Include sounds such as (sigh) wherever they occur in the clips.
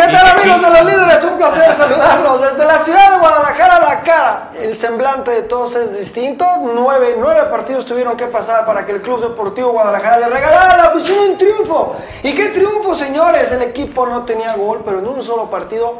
¿Qué tal amigos de los líderes? Un placer saludarlos desde la ciudad de Guadalajara a la cara. El semblante de todos es distinto. Nueve, nueve partidos tuvieron que pasar para que el Club Deportivo Guadalajara le regalara la afición un triunfo. ¿Y qué triunfo, señores? El equipo no tenía gol, pero en un solo partido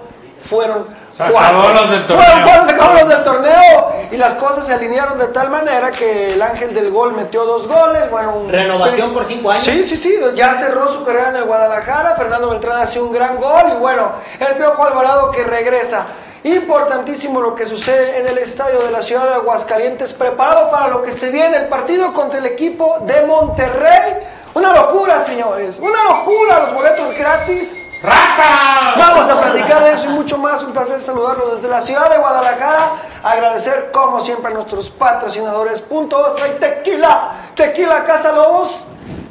fueron Se acabó los del Fueron torneo. cuatro, se acabó los del torneo. Y las cosas se alinearon de tal manera que el ángel del gol metió dos goles. Bueno, un- Renovación por cinco años. Sí, sí, sí. Ya cerró su carrera en el Guadalajara. Fernando Beltrán hace un gran gol. Y bueno, el Piojo Alvarado que regresa. Importantísimo lo que sucede en el estadio de la ciudad de Aguascalientes, preparado para lo que se viene, el partido contra el equipo de Monterrey. Una locura, señores, una locura, los boletos gratis. ¡Rata! Vamos a platicar de eso y mucho más. Un placer saludarlos desde la ciudad de Guadalajara. Agradecer, como siempre, a nuestros patrocinadores Punto Ostra y Tequila. Tequila Casa Lobos.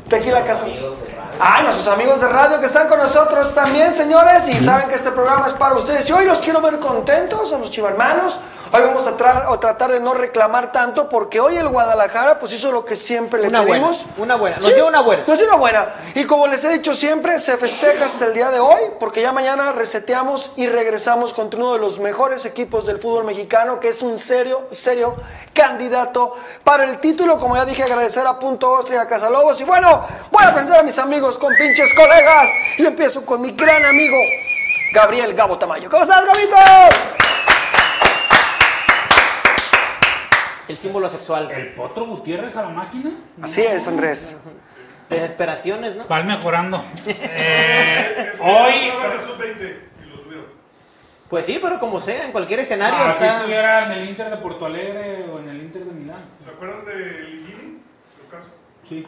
Tequila Casa Ah, nuestros amigos de radio que están con nosotros también, señores, y saben que este programa es para ustedes. Y hoy los quiero ver contentos a los chivarmanos. Hoy vamos a, tra- a tratar de no reclamar tanto porque hoy el Guadalajara pues hizo lo que siempre le Una buena, pedimos. una buena. Nos dio una buena. Nos dio una buena. Y como les he dicho siempre, se festeja hasta el día de hoy porque ya mañana reseteamos y regresamos contra uno de los mejores equipos del fútbol mexicano que es un serio, serio candidato para el título. Como ya dije, agradecer a Punto Ostra y a Casalobos. Y bueno, voy a presentar a mis amigos con pinches colegas. Y empiezo con mi gran amigo, Gabriel Gabo Tamayo. ¿Cómo estás, Gabito? El símbolo sexual. ¿El Potro Gutiérrez a la máquina? Así es, Andrés. Desesperaciones, ¿no? Van mejorando. (laughs) Eh, hoy, Estaba en el sub-20 y lo subieron. Pues sí, pero como sea, en cualquier escenario. ah, si está- estuviera en el Inter de Porto Alegre o en el Inter de Milán. ¿Se acuerdan de Ligini? Sí.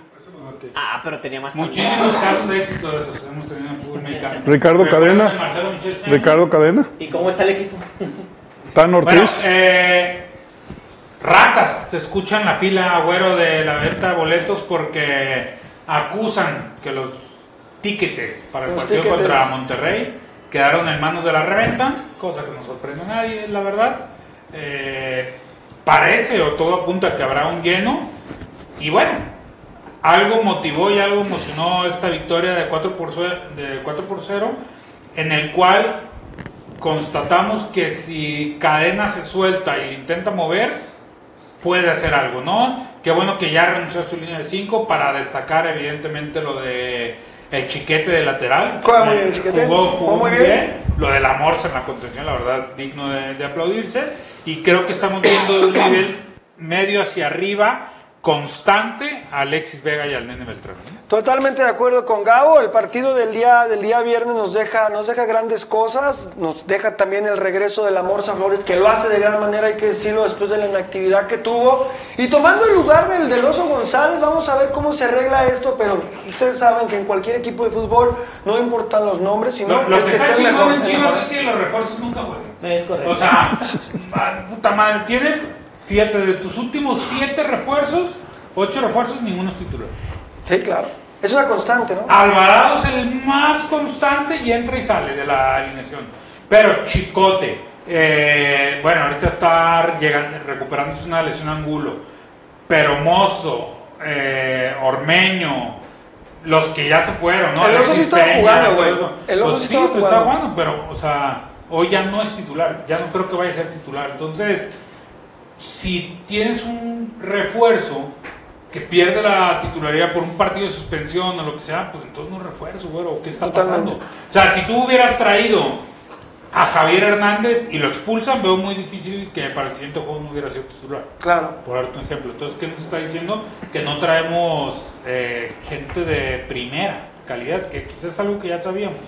Ah, pero tenía más Muchísimos casos de éxito de esos hemos tenido en fútbol mexicano. (laughs) Ricardo ¿Recuerdan Cadena. Ricardo Cadena, ¿Y cómo está el equipo? Tan Bueno, Ortiz. eh, ratas se escuchan la fila, agüero, de la venta de boletos porque acusan que los tiquetes para el Los partido contra Monterrey quedaron en manos de la reventa, cosa que no sorprende a nadie, la verdad. Eh, parece o todo apunta que habrá un lleno. Y bueno, algo motivó y algo emocionó esta victoria de 4 por, de 4 por 0, en el cual constatamos que si Cadena se suelta y le intenta mover, puede hacer algo, ¿no? Qué bueno que ya renunció a su línea de 5 para destacar evidentemente lo de el chiquete de lateral. Juega muy bien el Chiquete. Jugó, muy bien. bien. Lo de la Morsa en la contención, la verdad es digno de, de aplaudirse. Y creo que estamos viendo un nivel medio hacia arriba, constante, a Alexis Vega y al Nene Beltrán. Totalmente de acuerdo con Gabo. El partido del día, del día viernes nos deja, nos deja grandes cosas. Nos deja también el regreso de la Morsa Flores, que lo hace de gran manera, hay que decirlo, después de la inactividad que tuvo. Y tomando el lugar del, del Oso González, vamos a ver cómo se arregla esto. Pero ustedes saben que en cualquier equipo de fútbol no importan los nombres, sino Lo, lo el que que está mejor. en Chivas es que los refuerzos nunca juegan. Es correcto. O sea, ah, puta madre, tienes, fíjate, de tus últimos siete refuerzos, ocho refuerzos, ninguno es titular. Sí, claro. Es una constante, ¿no? Alvarado es el más constante y entra y sale de la alineación. Pero Chicote, eh, bueno, ahorita está llegando, recuperándose una lesión angulo. Pero Mozo, eh, Ormeño, los que ya se fueron, ¿no? El Oso sí estaba jugando, güey. El Oso Pues sí sí, estaba pues está jugando, pero, o sea, hoy ya no es titular. Ya no creo que vaya a ser titular. Entonces, si tienes un refuerzo que pierde la titularidad por un partido de suspensión o lo que sea, pues entonces no refuerzo, güero. ¿Qué está Totalmente. pasando? O sea, si tú hubieras traído a Javier Hernández y lo expulsan, veo muy difícil que para el siguiente juego no hubiera sido titular. Claro. Por darte un ejemplo. Entonces, ¿qué nos está diciendo? Que no traemos eh, gente de primera calidad, que quizás es algo que ya sabíamos,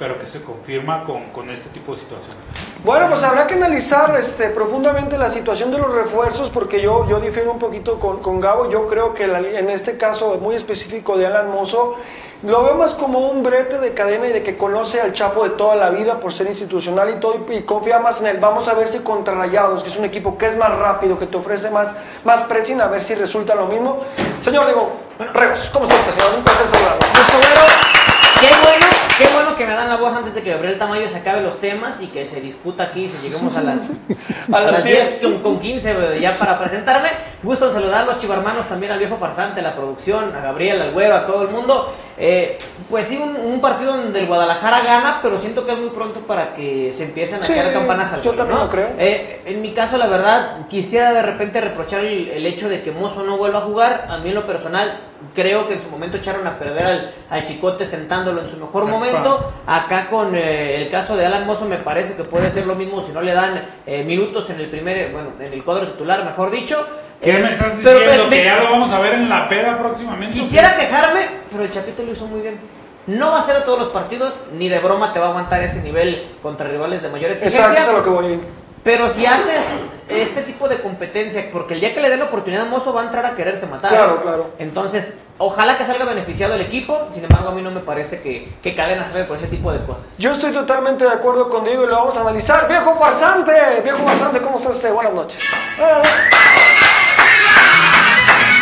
pero que se confirma con, con este tipo de situaciones. Bueno, pues habrá que analizar este, profundamente la situación de los refuerzos porque yo, yo difiero un poquito con, con Gabo. Yo creo que la en este caso muy específico de Alan Mozo, lo veo más como un brete de cadena y de que conoce al Chapo de toda la vida por ser institucional y todo y, y confía más en él. Vamos a ver si contra Rayados, que es un equipo que es más rápido, que te ofrece más, más pressing, a ver si resulta lo mismo. Señor, digo, Reos, ¿cómo está usted, señor? Un placer saludarlo. Qué bueno, qué bueno que me dan la voz antes de que Gabriel Tamayo se acabe los temas y que se disputa aquí, si lleguemos a las, (laughs) A las 10. con, con 15 güey, ya para presentarme. Gusto en saludarlos, chivarmanos, también al viejo farsante, a la producción, a Gabriel, al güero, a todo el mundo. Eh, pues sí, un, un partido donde el Guadalajara gana, pero siento que es muy pronto para que se empiecen a Sí, echar campanas al yo también ¿no? lo creo. Eh, en mi caso, la verdad, quisiera de repente reprochar el, el hecho de que Mozo no vuelva a jugar. A mí en lo personal, creo que en su momento echaron a perder al, al Chicote sentándolo en su mejor Epa. momento. Acá con eh, el caso de Alan Mozo me parece que puede ser lo mismo si no le dan eh, minutos en el primer, bueno, en el cuadro titular, mejor dicho. ¿Qué me estás pero diciendo? me- ¿Que ya lo vamos a ver en la peda próximamente? Quisiera quejarme, pero el Chapito lo hizo muy bien. No va a ser a todos los partidos, ni de broma te va a aguantar ese nivel contra rivales de mayor exigencia. Exacto, eso es a lo que voy. Pero si haces este tipo de competencia, porque el día que le den la oportunidad a Mozo va a entrar a quererse matar. Claro, claro. Entonces, ojalá que salga beneficiado el equipo. Sin embargo, a mí no me parece que, que Cadena salga por ese tipo de cosas. Yo estoy totalmente de acuerdo con Diego y lo vamos a analizar. Viejo farsante, viejo farsante, ¿cómo está usted? Buenas noches. Buenas noches.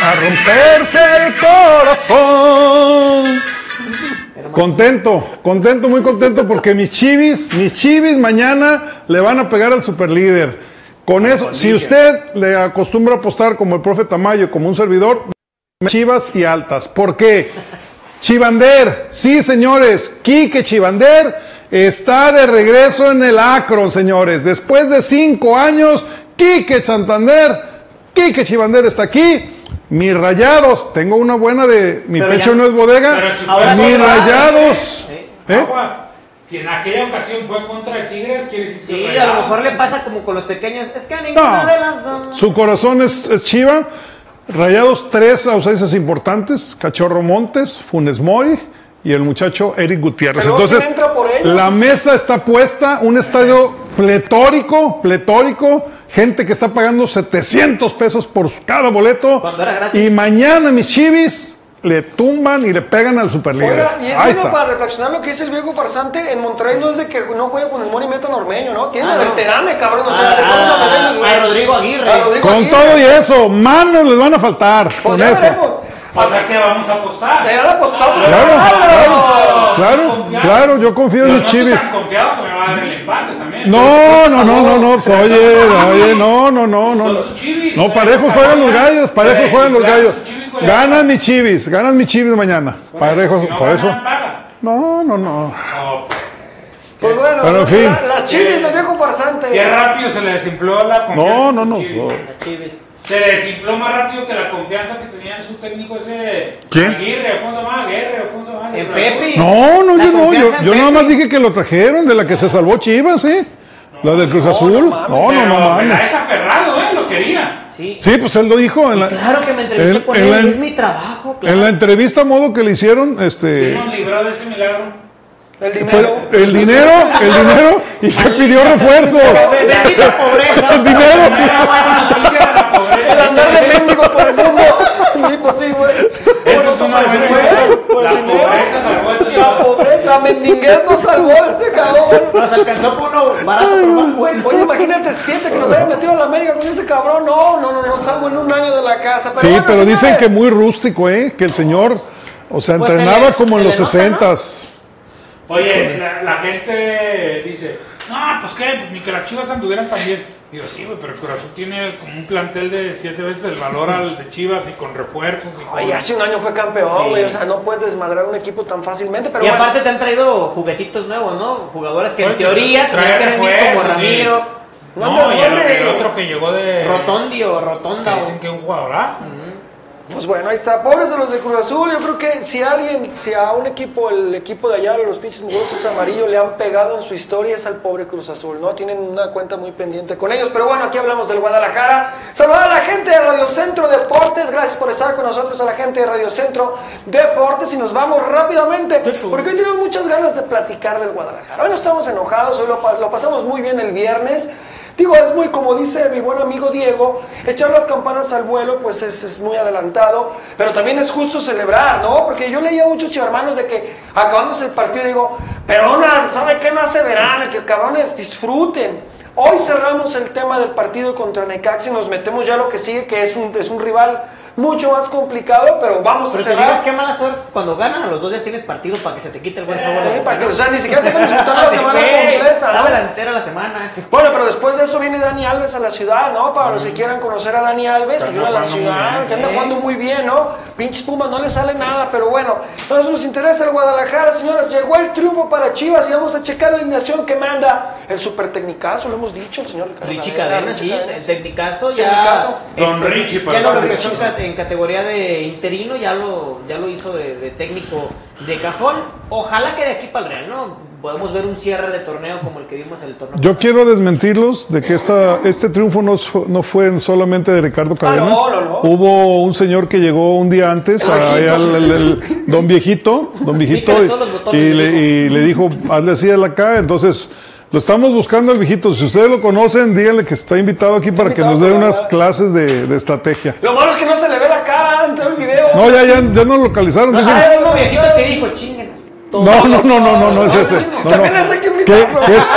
A romperse el corazón. Contento, contento, muy contento porque mis chivis, mis chivis mañana le van a pegar al superlíder. Con eso, si usted le acostumbra a apostar como el profe Tamayo, como un servidor, chivas y altas. ¿Por qué? Chivander, sí señores, Quique Chivander está de regreso en el Acron, señores. Después de cinco años, Quique Santander, Quique Chivander está aquí. Mis rayados, tengo una buena de mi Pero pecho ya- no es bodega. Pero si Ahora mis rayados. ¿eh? ¿eh? Si en aquella ocasión fue contra de Tigres, quiere decir que Sí, a lo mejor le pasa como con los pequeños. Es que a ninguna No. de las dos. Su corazón es, es Chiva. Rayados tres ausencias importantes: Cachorro Montes, Funes Mori y el muchacho Eric Gutiérrez. Pero Entonces, ¿quién entra por ellos? la mesa está puesta, un estadio pletórico, pletórico, gente que está pagando 700 pesos por cada boleto. Cuando era gratis. Y mañana mis chivis le tumban y le pegan al superlíder. Oiga, y es Ahí bueno está. para reflexionar lo que dice el viejo farsante. En Monterrey no es de que no juegue con el Mori Meta Normeño, ¿no? Tiene Ah, a cabrón. O Ah, sea, le vamos a ah, meter el- a Rodrigo Aguirre. A Rodrigo Con Aguirre. todo y eso, manos les van a faltar. Pues con ya eso. veremos. O sea que vamos a apostar. Ya la apostamos. Claro, Claro. Claro, yo confío en estoy chivis. tan confiado que me va a dar el empate también. No, no, no, no, no, pues, oye, oye, no, no, no, no. No, no parejos juegan los gallos, parejos juegan los gallos. Ganan mis chivis, ganan mis chivis mañana. Parejos, Si no por eso. No, no, no. No, pues, bueno, Pero en fin. la- las chivis del viejo farsante. Qué rápido se le desinfló la confianza. No, no, no. Las Chivis. Se desinfló más rápido que la confianza que tenía en su técnico ese. ¿Quién? Aguirre, ¿o ¿cómo se llama? Aguirre, ¿o ¿cómo se llama? En Pepe. No, no, La yo no, yo, yo nada más dije que lo trajeron, de la que se salvó Chivas, ¿eh? La del Cruz Azul. No, no, no la mames. es aferrado, ¿eh? Lo quería. Sí. Sí, pues él lo dijo en la, Claro que me entrevisté En- con en él. la- es mi trabajo, claro. en la entrevista a modo que le hicieron, este. ¿Quién nos libró de ese milagro? El dinero. el dinero, el dinero, y que pidió refuerzo. Be- Bendita pobreza. El dinero. El andar de mendigos por el mundo. Pues güey. Eso es una Pues, La pobreza salvó a La pobreza, la mendinguez nos salvó de este cabrón. Nos alcanzó por uno barato, pero más bueno. Oye, imagínate, siete que nos haya metido a la América con ese cabrón. No, no, no, no salgo en un año de la casa. Pero Sí, bueno, pero dicen que muy rústico, ¿eh? Que el señor, o sea, Pues entrenaba se le- como en se los le nota, sesentas. Oye, la, la gente dice, no, pues qué, pues ni que las chivas anduvieran tan bien. Digo, sí, güey, pero el Corazón tiene como un plantel de siete veces el valor al de Chivas y con refuerzos y con... Oye, hace un año fue campeón, Sí. güey. O sea, no puedes desmadrar un equipo tan fácilmente. Pero y bueno. aparte te han traído juguetitos nuevos, ¿no? Jugadores que en teoría tenían que rendir como Ramiro, sí. No, y el, otro que llegó de... Rotondi o Rotonda. que o- dicen que es un jugadorazo. Pues bueno, ahí está. Pobres de los de Cruz Azul. Yo creo que si alguien, si a un equipo, el equipo de allá, los pinches mugrosos amarillos, le han pegado en su historia, es al pobre Cruz Azul, ¿no? Tienen una cuenta muy pendiente con ellos. Pero bueno, aquí hablamos del Guadalajara. Saludar a la gente de Radio Centro Deportes. Gracias por estar con nosotros, a la gente de Radio Centro Deportes. Y nos vamos rápidamente, porque hoy tenemos muchas ganas de platicar del Guadalajara. Hoy no estamos enojados, hoy lo, lo pasamos muy bien el viernes. Digo, es muy, como dice mi buen amigo Diego, echar las campanas al vuelo, pues es, es muy adelantado, pero también es justo celebrar, ¿no? Porque yo leía a muchos hermanos de que acabándose el partido digo, pero una, ¿sabe qué no hace verano? Que cabrones disfruten. Hoy cerramos el tema del partido contra Necaxa y nos metemos ya a lo que sigue, que es un, es un rival mucho más complicado, pero vamos Pero a cerrar. digas qué mala suerte. Cuando ganan a los dos días tienes partido para que se te quite el buen sabor. de Eh, boca, para que, ¿no? o sea, ni siquiera te dejan disfrutar la (laughs) Sí, semana completa, Dame la ¿no? entera la semana. Bueno, pero después de eso viene Dani Alves a la ciudad, ¿no? Para los que quieran conocer a Dani Alves, Que pues viene a la jugando muy ciudad, bien. que anda Sí. jugando muy bien, ¿no? Pinches Pumas no le sale nada, pero bueno. Entonces nos interesa el Guadalajara, señores. Llegó el triunfo para Chivas y vamos a checar la alineación que manda el super tecnicazo, lo hemos dicho, el señor Ricardo Richie Cadena, sí, tecnicazo ya. Don Richie, ya para lo en, categoría de interino, ya lo, ya lo hizo de, de técnico de cajón. Ojalá que de aquí para el Real, ¿no? Podemos ver un cierre de torneo como el que vimos en el torneo. Yo pasado. quiero desmentirlos de que esta, este triunfo no, no fue solamente de Ricardo Cadena. no, no, no. Hubo un señor que llegó un día antes, al- don viejito, don (laughs) viejito, y, le y le dijo, hazle así al acá. Entonces, lo estamos buscando al viejito. Si ustedes lo conocen, díganle que está invitado aquí para que nos dé unas clases de, de estrategia. Lo malo es que no se le ve la cara antes del video. No, ya, ya, ya nos localizaron. No, ah, mismo viejito que dijo, chinguen. no, no, no, no, no, no es No, ese. no, No, también no. ese que es,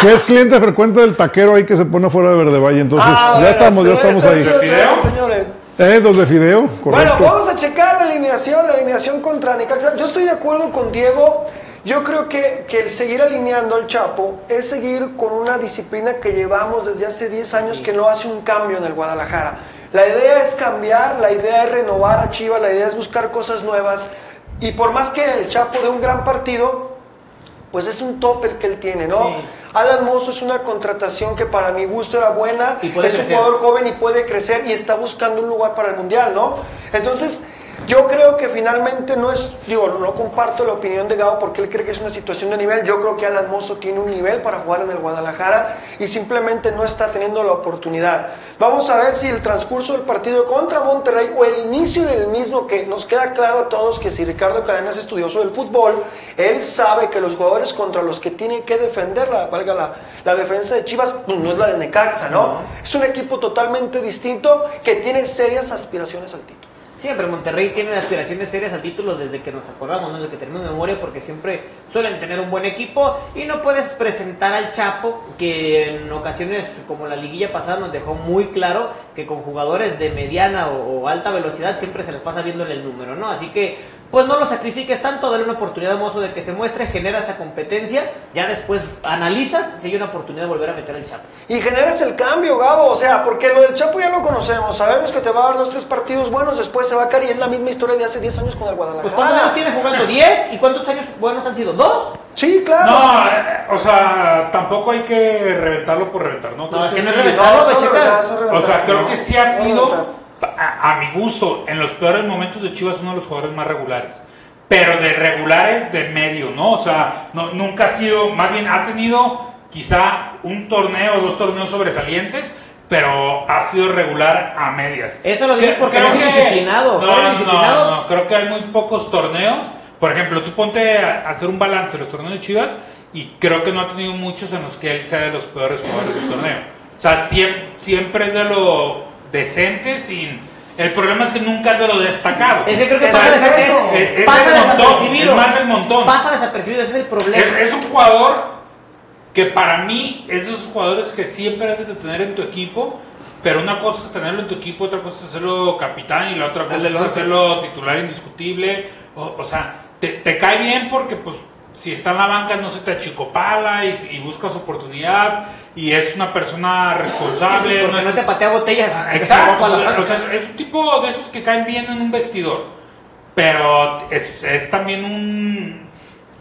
que es cliente frecuente del taquero ahí que se pone afuera de Verde Valle. Entonces, Ah, ya bueno, estamos, ya estamos está ahí. chido, ¿Fideo? señores. Eh, dos de fideo, Bueno, correcto. vamos a checar la alineación, la alineación contra Necaxa. Yo estoy de acuerdo con Diego. Yo creo que, que el seguir alineando al Chapo es seguir con una disciplina que llevamos desde hace 10 años que no hace un cambio en el Guadalajara. La idea es cambiar, la idea es renovar a Chivas, la idea es buscar cosas nuevas. Y por más que el Chapo dé un gran partido, pues es un tope el que él tiene, ¿no? Sí. Alan Mozo es una contratación que para mi gusto era buena, Y es un jugador joven y puede crecer y está buscando un lugar para el Mundial, ¿no? Entonces, yo creo que finalmente no es, digo, no comparto la opinión de Gabo porque él cree que es una situación de nivel. Yo creo que Alan Mozo tiene un nivel para jugar en el Guadalajara y simplemente no está teniendo la oportunidad. Vamos a ver si el transcurso del partido contra Monterrey o el inicio del mismo, que nos queda claro a todos que si Ricardo Cadena es estudioso del fútbol, él sabe que los jugadores contra los que tiene que defender, la, valga la, la defensa de Chivas, pues no es la de Necaxa, ¿no? Es un equipo totalmente distinto que tiene serias aspiraciones al título. Siempre Monterrey tiene aspiraciones serias al título desde que nos acordamos, ¿no? desde que tenemos memoria, porque siempre suelen tener un buen equipo y no puedes presentar al Chapo, que en ocasiones como la liguilla pasada nos dejó muy claro que con jugadores de mediana o, o alta velocidad siempre se les pasa viéndole el número, ¿no? Así que pues no lo sacrifiques tanto, dale una oportunidad a Mozo de que se muestre, genera esa competencia, ya después analizas si hay una oportunidad de volver a meter al Chapo. Y generas el cambio, Gabo, o sea, porque lo del Chapo ya lo conocemos, sabemos que te va a dar dos, tres partidos buenos, después se va a caer y es la misma historia de hace 10 años con el Guadalajara. Pues ¿cuántos años tiene jugando? ¿10? ¿Y cuántos años buenos han sido? ¿Dos? Sí, claro. No, eh, o sea, tampoco hay que reventarlo por reventar, ¿no? No, es que no es reventarlo, No, reventar, son O sea, creo que sí ha sido. A, a mi gusto, en los peores momentos de Chivas, uno de los jugadores más regulares. Pero de regulares de medio, ¿no? O sea, no, nunca ha sido, más bien ha tenido quizá un torneo o dos torneos sobresalientes, pero ha sido regular a medias. Eso lo dices porque creo no es indisciplinado. No, no, no, no, creo que hay muy pocos torneos. Por ejemplo, tú ponte a a hacer un balance de los torneos de Chivas y creo que no ha tenido muchos en los que él sea de los peores jugadores del torneo. O sea, siempre, siempre es de lo decente, sin... El problema es que nunca es de lo destacado. Es que creo que Es pasa, eso, desa- es- es- pasa desapercibido. es más del montón. Pasa desapercibido, ese es el problema. Es, un jugador que para mí es de esos jugadores que siempre debes de tener en tu equipo, pero una cosa es tenerlo en tu equipo, otra cosa es hacerlo capitán y la otra cosa es hacerlo titular indiscutible. O, o sea, te, te cae bien porque pues si está en la banca no se te achicopala y, y buscas oportunidad y es una persona responsable. Porque no no es- te patea botellas. Ah, (laughs) Exacto, o sea, es un tipo de esos que caen bien en un vestidor, pero es, es también un,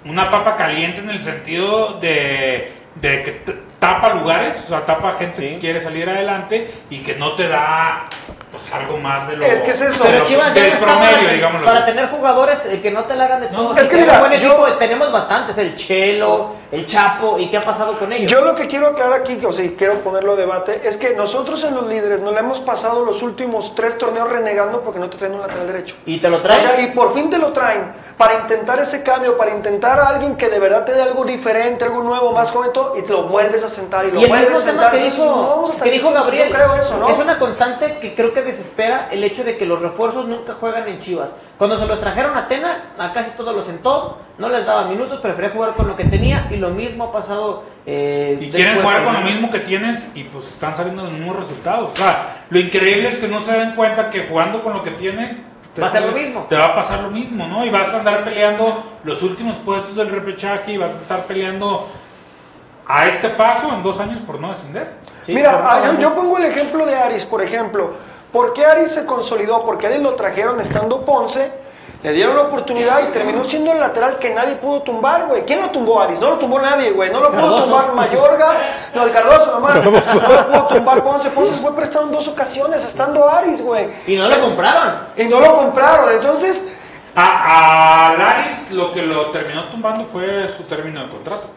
una papa caliente en el sentido de, de que tapa lugares, o sea, tapa gente Sí. que quiere salir adelante y que no te da pues, algo más de lo Es que es eso. Pero Chivas ya del no está promedio, para, digámoslo. para tener jugadores eh, que no te la hagan de todo. es que mira, buen yo- equipo, tenemos bastantes, el Chelo, el Chapo, ¿y qué ha pasado con ellos? Yo lo que quiero aclarar aquí, o sea, y quiero ponerlo a debate, es que nosotros en los líderes nos la hemos pasado los últimos tres torneos renegando porque no te traen un lateral derecho. y te lo O traen. sea, y por fin te lo traen para intentar ese cambio, para intentar a alguien que de verdad te dé algo diferente, algo nuevo, más joven, todo, y te lo vuelves a sentar y lo y vuelves a sentar. que dijo, no vamos a que salir- dijo Gabriel, Yo creo eso, ¿no? es una constante que creo que te desespera el hecho de que los refuerzos nunca juegan en Chivas. Cuando se los trajeron a Tena, a casi todos los sentó, no les daba minutos, prefería jugar con lo que tenía y lo mismo ha pasado. eh, Y quieren jugar con lo mismo que tienes y pues están saliendo los mismos resultados. O sea, lo increíble es que no se den cuenta que jugando con lo que tienes te- Va a ser lo mismo. Te va a pasar lo mismo, ¿no? Y vas a andar peleando los últimos puestos del repechaje y vas a estar peleando a este paso en dos años por no descender. Sí, Mira, ah, yo, yo pongo el ejemplo de Aris, por ejemplo. ¿Por qué Aris se consolidó? Porque Aris lo trajeron estando Ponce, le dieron la oportunidad y terminó siendo el lateral que nadie pudo tumbar, güey. ¿Quién lo tumbó, Aris? No lo tumbó nadie, güey. No lo pudo Cardoso. tumbar Mayorga, no, de Cardoso nomás. No lo pudo tumbar Ponce. Ponce se fue prestado en dos ocasiones estando Aris, güey. Y no lo compraron. Y no lo compraron. Entonces, A, a Laris lo que lo terminó tumbando fue su término de contrato.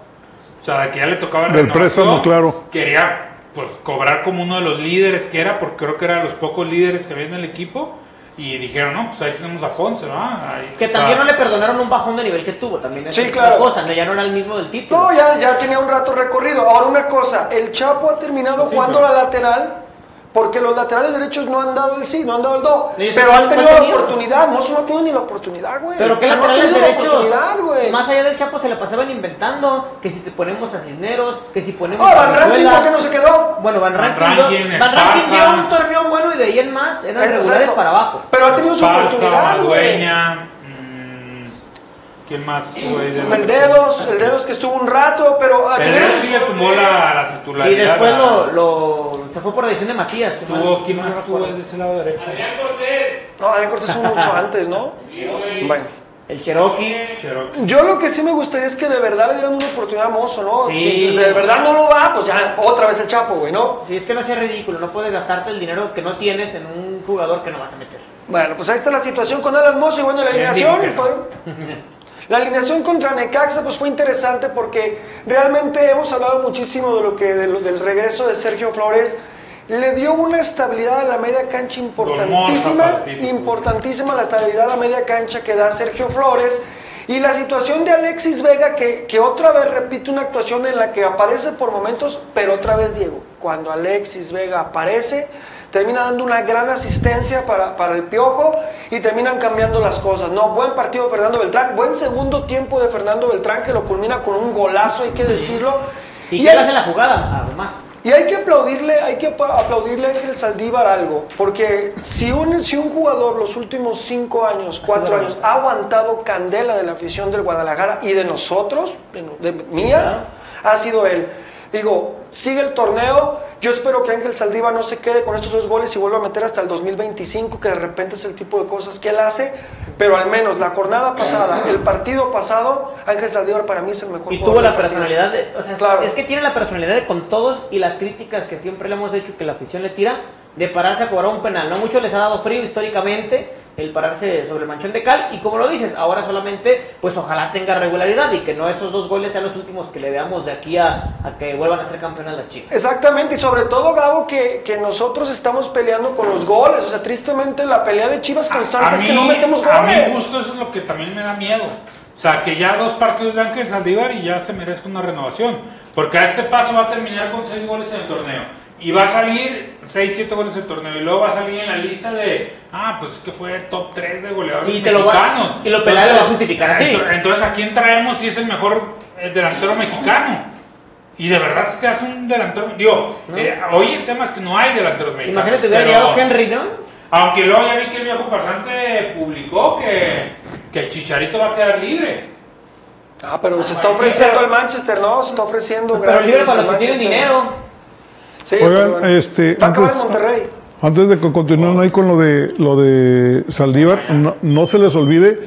O sea, de que ya le tocaba Del renovación, préstamo, claro. Quería pues cobrar como uno de los líderes que era, porque creo que era de los pocos líderes que había en el equipo. Y dijeron, no, pues ahí tenemos a Ponce, ¿no? Ahí- Que o sea, también no le perdonaron un bajón de nivel que tuvo, también es Sí, claro. cosa, no, ya no era el mismo del título. no, ya, ya tenía un rato recorrido. Ahora una cosa, el Chapo ha terminado Sí, jugando pero- la lateral porque los laterales derechos no han dado el sí, no han dado el do. Pero no han han tenido la tenido. oportunidad. No, no ha tenido ni la oportunidad, güey. Pero que O sea, no ha laterales tenido la derechos, oportunidad, güey. más allá del Chapo se la pasaban inventando, que si te ponemos a Cisneros, que si ponemos Ah, a Van Rankin. ¿por qué no se quedó? Bueno, Van Rankin, Van Rankin dio un torneo bueno y de ahí en más eran Exacto. regulares para abajo. Pero ha tenido su oportunidad, güey. ¿Quién más? güey? De- El dedos, el dedos que estuvo un rato, pero ah, El Dedos sí le tumbó la, la Sí, titularidad. después a- lo, lo- se fue por decisión de Matías. si Tuvo, mal- ¿Quién más tuvo recuerdo. de ese lado derecho? No, Daniel Cortés fue mucho (laughs) antes, ¿no? Bueno. El Cherokee. Cherokee. Yo lo que sí me gustaría es que de verdad le dieran una oportunidad a Mozo, ¿no? Sí. Si de verdad no lo da, pues ya otra vez el Chapo, güey, ¿no? Sí, es que no sea ridículo, no puedes gastarte el dinero que no tienes en un jugador que no vas a meter. Bueno, pues ahí está la situación con Alan Mozo y bueno, la ¿Quién alineación. (laughs) la alineación contra Necaxa pues fue interesante porque realmente hemos hablado muchísimo de lo que de lo- del regreso de Sergio Flores. Le dio una estabilidad a la media cancha importantísima, importantísima la estabilidad a la media cancha que da Sergio Flores. Y la situación de Alexis Vega, que, que otra vez repite una actuación en la que aparece por momentos, pero otra vez Diego, cuando Alexis Vega aparece, termina dando una gran asistencia para, para el Piojo y terminan cambiando las cosas. No, buen partido de Fernando Beltrán, buen segundo tiempo de Fernando Beltrán que lo culmina con un golazo, hay que decirlo. ¿Y, Y hace la jugada? Además. y hay que aplaudirle, hay que aplaudirle a Ángel Saldívar algo, porque si un, si un jugador los últimos cinco años, cuatro años, ha aguantado candela de la afición del Guadalajara y de nosotros, de, no- de mía, ha sido él. Digo, sigue el torneo, yo espero que Ángel Saldívar no se quede con estos dos goles y vuelva a meter hasta el 2025, que de repente es el tipo de cosas que él hace, pero al menos la jornada pasada, el partido pasado, Ángel Saldívar para mí es el mejor Y tuvo la personalidad de, o sea, Claro. es que tiene la personalidad de con todos y las críticas que siempre le hemos hecho que la afición le tira de pararse a cobrar un penal. No mucho les ha dado frío históricamente el pararse sobre el manchón de cal y como lo dices, ahora solamente pues ojalá tenga regularidad y que no esos dos goles sean los últimos que le veamos de aquí a, a que vuelvan a ser campeonas las chicas. Exactamente, y sobre todo, Gabo, que, que nosotros estamos peleando con los goles. O sea, tristemente la pelea de Chivas constante es que no metemos A mi goles. gusto eso es lo que también me da miedo. O sea, que ya dos partidos de Ángel Saldívar y ya se merezca una renovación. Porque a este paso va a terminar con seis goles en el torneo. Y va a salir 6, 7 goles en el torneo. Y luego va a salir en la lista de, ah, pues es que fue top 3 de goleadores Sí, te lo va- mexicanos. y lo Peláez lo va a justificar así. Entonces, entonces, ¿a quién traemos si es el mejor eh, delantero mexicano? Y de verdad es que hace un delantero. Digo, ¿No? eh, hoy el tema es que no hay delanteros mexicanos. Imagínate hubiera llegado Henry, ¿no? aunque luego ya vi que el viejo pasante publicó que, que Chicharito va a quedar libre. Ah, pero se está ofreciendo al Manchester, ¿no? Se está ofreciendo Pero libre para los que tienen dinero. Sí, Oigan, bueno. este, Va a acabar en antes- Monterrey. Antes de que continúen ahí con lo de lo de Saldívar, no, no se les olvide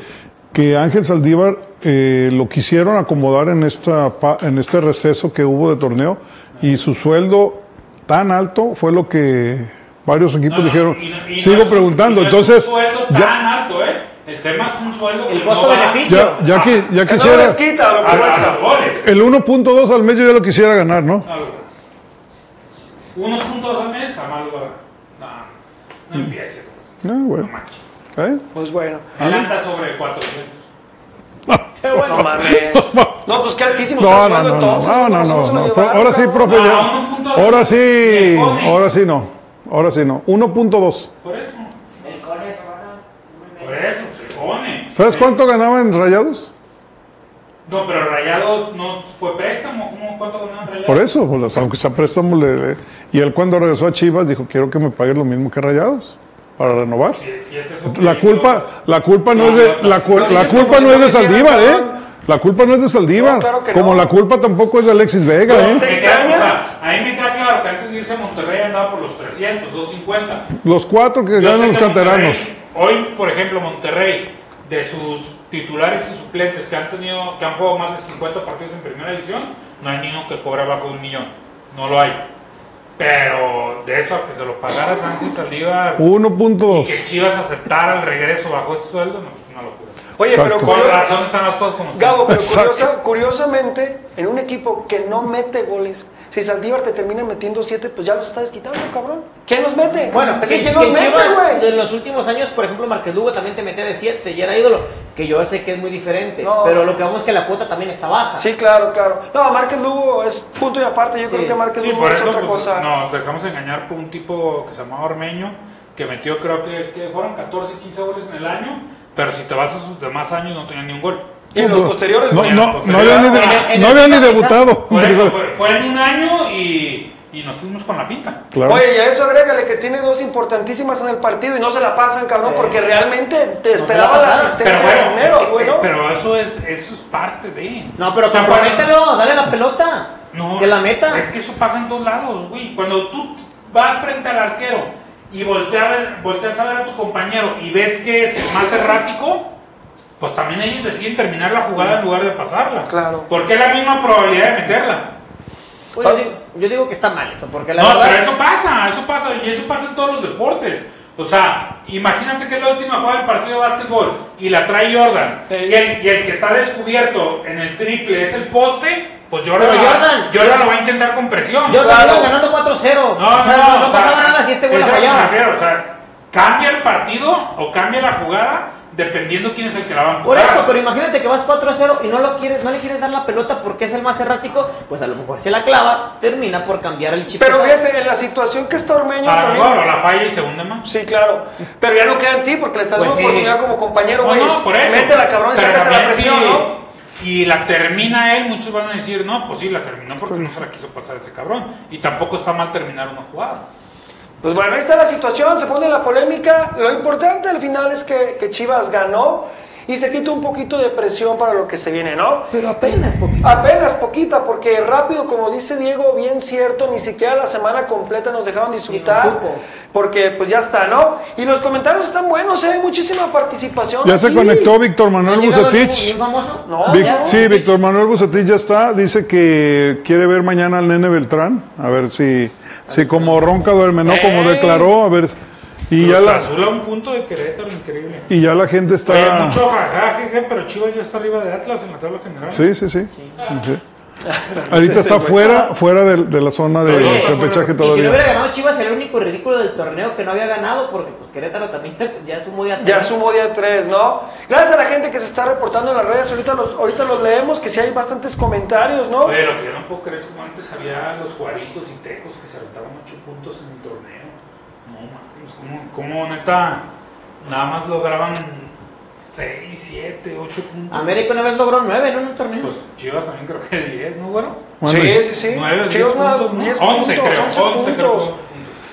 que Ángel Saldívar eh, lo quisieron acomodar en esta pa- en este receso que hubo de torneo y su sueldo tan alto fue lo que varios equipos No, no, dijeron. y no- y no Sigo es un- preguntando, y no entonces Es un sueldo ya, tan alto, ¿eh? El tema es un sueldo El que costo-beneficio. no ya, ya, qui- ya Que no quisiera les quita lo que a cuesta. el 1.2 al mes yo ya lo quisiera ganar, ¿no? Algo. 1.2 al mes jamás lo va a ganar. No, no empiece. pues. Ah, bueno. No manches. ¿Eh? Pues bueno. Él anda sobre 400. Qué bueno. (laughs) No mames. No, pues qué altísimo está No, el no, no, no, entonces. no, no, ¿cómo se no, no. Ahora sí, profe, Ah, ya. Ahora sí, ahora sí no. Ahora sí no. 1.2. Por eso. Por eso, se pone. ¿Sabes cuánto ganaba en Rayados? No, pero Rayados no fue préstamo. ¿Cómo, ¿Cuánto ganaron Rayados? Por eso, pues, aunque sea préstamo, le, le- y él cuando regresó a Chivas dijo, quiero que me paguen lo mismo que Rayados, para renovar. Si, si es eso que La culpa, la culpa no, No, es de, no, no. la, cu- la culpa no es de Saldívar, ¿eh? La culpa no es de Saldívar. No, claro que como no. la culpa tampoco es de Alexis Vega, No, ¿eh? te- Me extraña? queda- o sea, a mí me queda claro que antes de irse a Monterrey andaba por los 300, 250. Los cuatro que Yo ganan los canteranos. Hoy, por ejemplo, Monterrey, de sus titulares y suplentes que han tenido, que han jugado más de 50 partidos en primera división, no hay ni uno que cobre abajo de un millón. No lo hay. Pero de eso a que se lo pagara Ángel Saldívar y 1.2. que Chivas aceptara el regreso bajo ese sueldo, no. Oye, Exacto. pero Con razón están las cosas como están. Gabo, pero curiosa- curiosamente, en un equipo que no mete goles, si Saldívar te termina metiendo siete, pues ya los está desquitando, cabrón. ¿Quién los mete? Bueno, es que, ¿quién los en mete, güey? en los últimos años, por ejemplo, Marquez Lugo también te metía de 7 y era ídolo, que yo sé que es muy diferente, No. pero lo que vamos es que la cuota también está baja. Sí, claro, claro. No, Márquez Lugo es punto y aparte. Yo Sí. creo que Márquez Sí, Lugo por es eso otra pues, cosa. nos dejamos engañar por un tipo que se llamaba Ormeño, que metió creo que, que fueron 14, 15 goles en el año, pero si te vas a sus demás años no tenía ni un gol. Y en los posteriores, No, no, no había ni, de- En el- en no había ni debutado. Fue, fue en un año y, y nos fuimos con la. Claro. Oye, y a eso agrégale que tiene dos importantísimas en el partido y no se la pasan, cabrón, porque realmente te la esperaba la pasaban. asistencia de Cisneros, es que- güey, ¿no? pero eso es, eso es parte de. No, pero O sea, compromételo, dale la pelota, No, que la meta. Es que eso pasa en todos lados, güey. Cuando tú vas frente al arquero y volteas, a ver- volteas a ver a tu compañero y ves que es más errático, pues también ellos deciden terminar la jugada en lugar de pasarla. Claro. Porque es la misma probabilidad de meterla. Pues yo, digo, yo digo que está mal eso, porque la no, verdad... pero eso pasa, eso pasa, y eso pasa en todos los deportes. O sea, imagínate que es la última jugada del partido de básquetbol y la trae Jordan. Sí. Y, el, y el que está descubierto en el triple es el poste, pues Jordan, Pero Jordan- Jordan lo va a intentar con presión. Yo Claro. iba ganando 4-0. No, o sea, no, no, no o sea, pasaba nada si este güey la fallaba. refiero, O sea, cambia el partido o cambia la jugada dependiendo quién es el que la va a Por eso, pero imagínate que vas 4-0 y no lo quieres, no le quieres dar la pelota porque es el más errático, pues a lo mejor se la clava, termina por cambiar el chip. Pero fíjate, en la situación que está Ormeño A también. mejor o la falla y se hunde más. Sí, claro. Pero ya no queda en ti porque le estás Pues dando sí. oportunidad como compañero, No, güey. no, por eso. Métela, cabrón, y sácate la presión, si, ¿no? Si la termina él, muchos van a decir, no, pues sí, la terminó porque no se la quiso pasar ese cabrón. Y tampoco está mal terminar una jugada. Pues bueno, ahí está la situación, se pone la polémica. Lo importante al final es que, que Chivas ganó y se quita un poquito de presión para lo que se viene, ¿no? Pero apenas poquito. Apenas poquita, porque rápido, como dice Diego, bien cierto, ni siquiera la semana completa nos dejaron disfrutar. Supo. Porque pues ya está, ¿no? Y los comentarios están buenos, ¿eh? Hay muchísima participación. Ya se conectó Víctor ¿No Manuel Bucetich. bien famoso? No, Vic- ya. sí, Víctor Manuel Bucetich ya está. Dice que quiere ver mañana al nene Beltrán. A ver si, si como ronca duerme, ¿no? Como ¡Ey! declaró. A ver. Y ya, la, Azul a un punto de Querétaro increíble. y ya la gente está. mucho jajaja, jeje, pero Chivas ya está arriba de Atlas en la tabla general. Sí, sí, sí. Sí. (laughs) Ahorita está fuera, fuera de, de la zona de Oye, repechaje Y si no todavía. hubiera ganado Chivas, sería el único ridículo del torneo que no había ganado, porque pues Querétaro también (laughs) ya sumó de Ya sumo día 3, ¿no? Gracias a la gente que se está reportando en las redes, ahorita los, ahorita los leemos, que sí hay bastantes comentarios, ¿no? Que yo no puedo creer como antes había los juaritos y tecos que se aventaban 8 puntos en el torneo. No, ¿cómo, cómo neta nada más lograban 6, 7, 8 puntos? América una vez logró 9 en un torneo. Pues Chivas también creo que 10, ¿no, güero? Bueno, sí, sí, sí. Nueve, diez Chivas nada, puntos, ¿no? 10 11 puntos, creo, 11 11 creo, puntos. 11 puntos.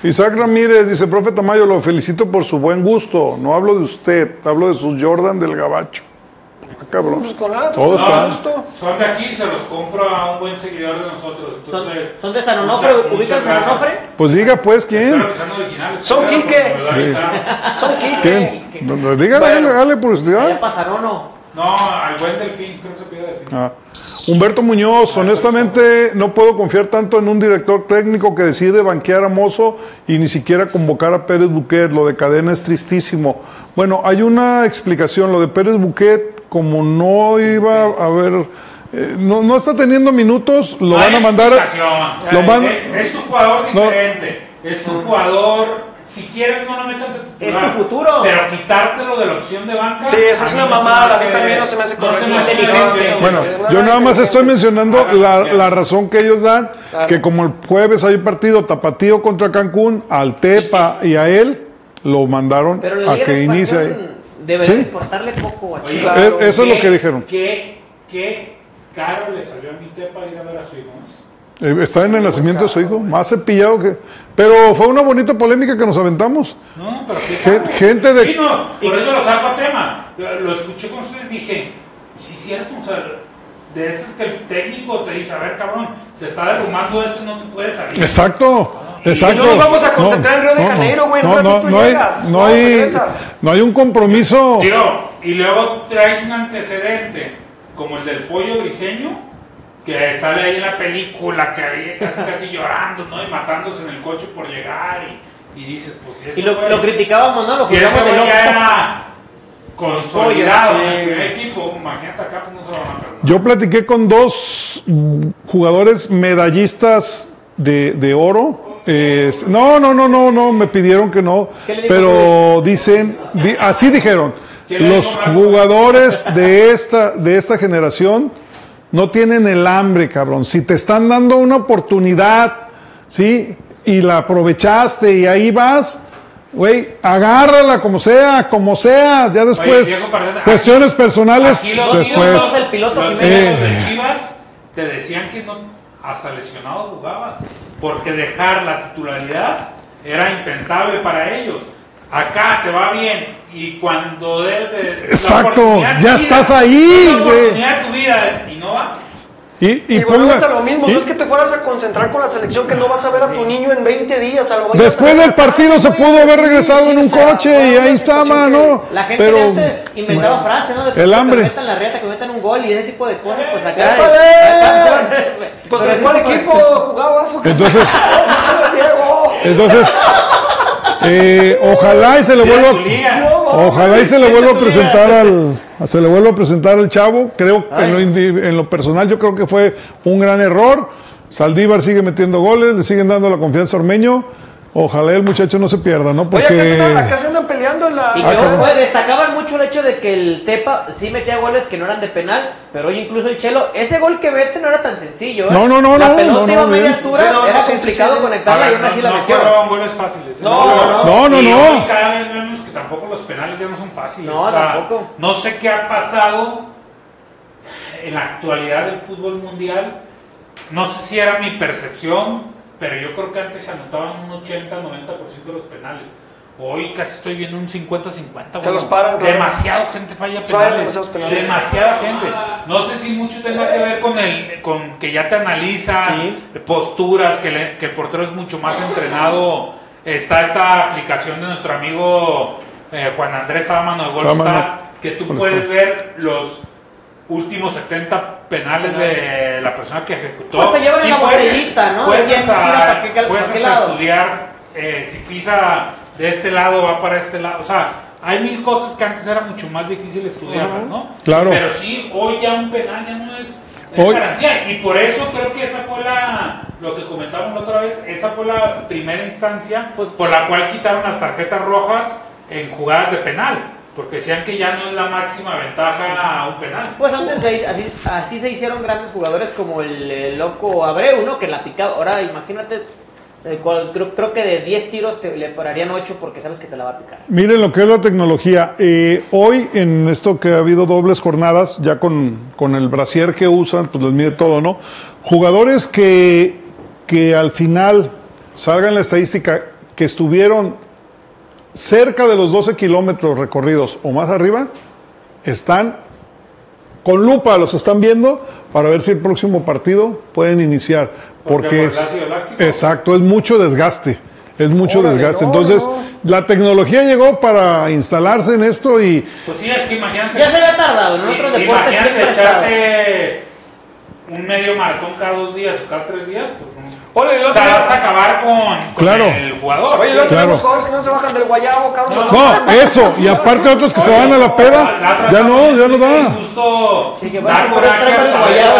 Isaac Ramírez dice, profe Tamayo, lo felicito por su buen gusto. No hablo de usted, hablo de sus Jordan del Gabacho. Ah, cabrón. Pues con nada, Todo está. Son de aquí y se los compro a un buen seguidor de nosotros. Son, Entonces, son de San Onofre, ubican San. Onofre. Pues diga pues quién. originales. Son Espero, Quique. Son Quique. ¿Quién? No, no, Dígale, dale, dale Allá publicidad. pasaron o. No, al buen delfín, creo que se pide delfín. Ah. Humberto Muñoz, honestamente no puedo confiar tanto en un director técnico que decide banquear a Mozo y ni siquiera convocar a Pérez Buquet. Lo de cadena es tristísimo. Bueno, hay una explicación. Lo de Pérez Buquet, como no iba a haber, eh, no, no está teniendo minutos, lo No van a mandar. explicación. lo van- es, es tu jugador No. diferente. Es tu jugador si quieres no lo metas de Es titular. tu futuro. Pero quitártelo de la opción de banca. Sí, esa es una mamada, a mí también no se me hace no se me correcto. hace Inteligente. inteligente. Bueno, yo nada más estoy mencionando la, que la razón que ellos dan, Claro. que como el jueves hay partido Tapatío contra Cancún, al Tepa y a él lo mandaron Pero la a Liga de que inicie debería Sí. importarle poco a Oye, claro. Es- eso es lo ¿qué- que dijeron. ¿Qué, qué caro le salió a mi tepa ir a ver a su hijo? Eh, Está en el nacimiento de su hijo, más cepillado que... Pero fue una bonita polémica que nos aventamos. No, pero Gen- gente de- Sí, no, por eso lo saco a tema. Lo, lo escuché con ustedes dije, sí, cierto, o sea, de esas que el técnico te dice, a ver, cabrón, se está derrumbando esto y no te puedes salir. Exacto, Y exacto. no nos vamos a concentrar en Río de Janeiro, güey, No, no, hay, llegas, no hay, no hay un compromiso. Digo, y luego traes un antecedente como el del pollo briseño, que sale ahí en la película, que ahí casi casi llorando, ¿no? Y matándose en el coche por llegar y, y dices, pues si eso Y lo, fue- lo criticábamos, ¿no? Lo si juzgamos de loco. ya era consolidado en el primer equipo, imagínate acá, pues no se lo van a perdonar. Yo platiqué con dos jugadores medallistas de, de oro. Eh, no, no, no, no, no, me pidieron que no. ¿Qué le dijo Pero dicen, di- así dijeron, ¿Qué le los jugadores de esta, de esta generación no tienen el hambre, cabrón. Si te están dando una oportunidad, ¿sí? Y la aprovechaste y ahí vas, güey, agárrala como sea, como sea. Ya después, Diego cuestiones aquí- personales, Aquí los después. ídolos El piloto los ídolos de Eh. Chivas te decían que no, hasta lesionado jugabas, porque dejar la titularidad era impensable para ellos. Acá te va bien y cuando debes de... la Exacto, oportunidad de ya vida, estás ahí, la güey. oportunidad de tu vida y no vas. Y, y Y, volvemos ponga- a lo mismo, y no es que te fueras a concentrar con la selección que no vas a ver a tu niño en 20 días, a lo después a ver del partido se pudo haber regresado sí, en un sea, coche y ahí situación estaba, que- ¿no? La gente Pero- de antes inventaba frases, ¿no? De que El que hambre. me metan la riata, que me metan un gol y ese tipo de cosas, pues acá. Pues Pero en ese cuál tipo de- equipo jugabas? Entonces, (laughs) entonces, eh, ojalá y se le vuelva, ojalá y se le vuelva a presentar al, se le vuelva a presentar al chavo. Creo que en lo, en lo personal yo creo que fue un gran error. Saldívar sigue metiendo goles, le siguen dando la confianza a Ormeño. Ojalá el muchacho no se pierda, ¿no? Oye, acá se, andan, Porque acá se andan peleando en la... Y Ah, que cabrón. ojo, destacaban mucho el hecho de que el Tepa sí metía goles que no eran de penal, pero hoy incluso el Chelo, ese gol que mete no era tan sencillo, ¿eh? No, no, no, La no, pelota no, iba no, a media altura, no, no, era sí, sí, complicado conectarla y aún así no, la no metió. fueron goles fáciles. ¿eh? No, no, no, no, no. cada vez vemos que tampoco los penales ya no son fáciles. No, tampoco. No sé qué ha pasado en la actualidad del fútbol mundial. No sé si era mi percepción, pero yo creo que antes se anotaban un 80-90% de los penales. Hoy casi estoy viendo un 50-50. Que los paran, claro. Demasiado gente falla penales. Demasiada gente. No sé si mucho tenga que ver con el con que ya te analizan Sí. posturas, que, le- que el portero es mucho más entrenado. Está esta aplicación de nuestro amigo eh, Juan Andrés Sámano de Sámano. Goldstat, que tú puedes ver los últimos 70 penales de la persona que ejecutó. Pues te llevan en Y la puedes- botellita, ¿no? Puedes hasta, tira pa' qué- pa' puedes qué hasta lado. estudiar eh, si pisa de este lado va para este lado. O sea, hay mil cosas que antes era mucho más difícil estudiarlas, ¿no? Claro. Pero sí, hoy ya un penal ya no es, es Hoy- garantía. Y por eso creo que esa fue la, lo que comentábamos la otra vez, esa fue la primera instancia Pues- por la cual quitaron las tarjetas rojas en jugadas de penal. Porque decían que ya no es la máxima ventaja a un penal. Pues antes de así, así se hicieron grandes jugadores como el, loco Abreu, ¿no? Que la picaba. Ahora imagínate, eh, cual- creo, creo que de 10 tiros te, le pararían 8 porque sabes que te la va a picar. Miren lo que es la tecnología. Eh, hoy, en esto que ha habido dobles jornadas, ya con, con el brasier que usan, pues les mide todo, ¿no? Jugadores que, que al final salgan en la estadística que estuvieron cerca de los 12 kilómetros recorridos o más arriba, están con lupa, los están viendo para ver si el próximo partido pueden iniciar. Porque Porque es, exacto, es mucho desgaste. Es mucho Órale, desgaste. no, Entonces, no. la tecnología llegó para instalarse en esto y Pues sí, es que imagínate. Ya se había tardado, en otros deportes imagínate echarte un medio maratón cada dos días o cada tres días, pues Oye, el otro día- vas a acabar con, con Claro. el jugador. Oye, luego Claro. tenemos jugadores que no se bajan del guayabo, cabrón. No, eso, y aparte otros que se van a la peda, La otra ya no, ya no da. Justo Sí, que van da a poner coraje tres hasta ver guayabos.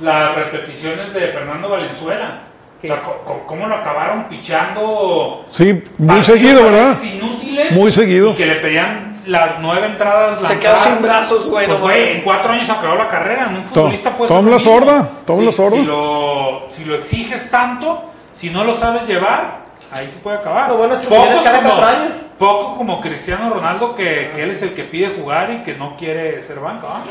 las, las repeticiones de Fernando Valenzuela. O sea, ¿cómo lo acabaron pichando? Sí, muy seguido, ¿verdad? Inútiles. Muy seguido. Y que le pedían las nueve entradas. Se quedó sin brazos, güey, Pues, güey, en cuatro años acabó la carrera. En un futbolista puede Tom la sorda, Tom Si- la sorda. Si lo, si lo exiges tanto, si no lo sabes llevar, ahí se puede acabar. Lo bueno es que Pocos cada como- cuatro años. Poco como Cristiano Ronaldo, que, que él es el que pide jugar y que no quiere ser banca. ¿ah?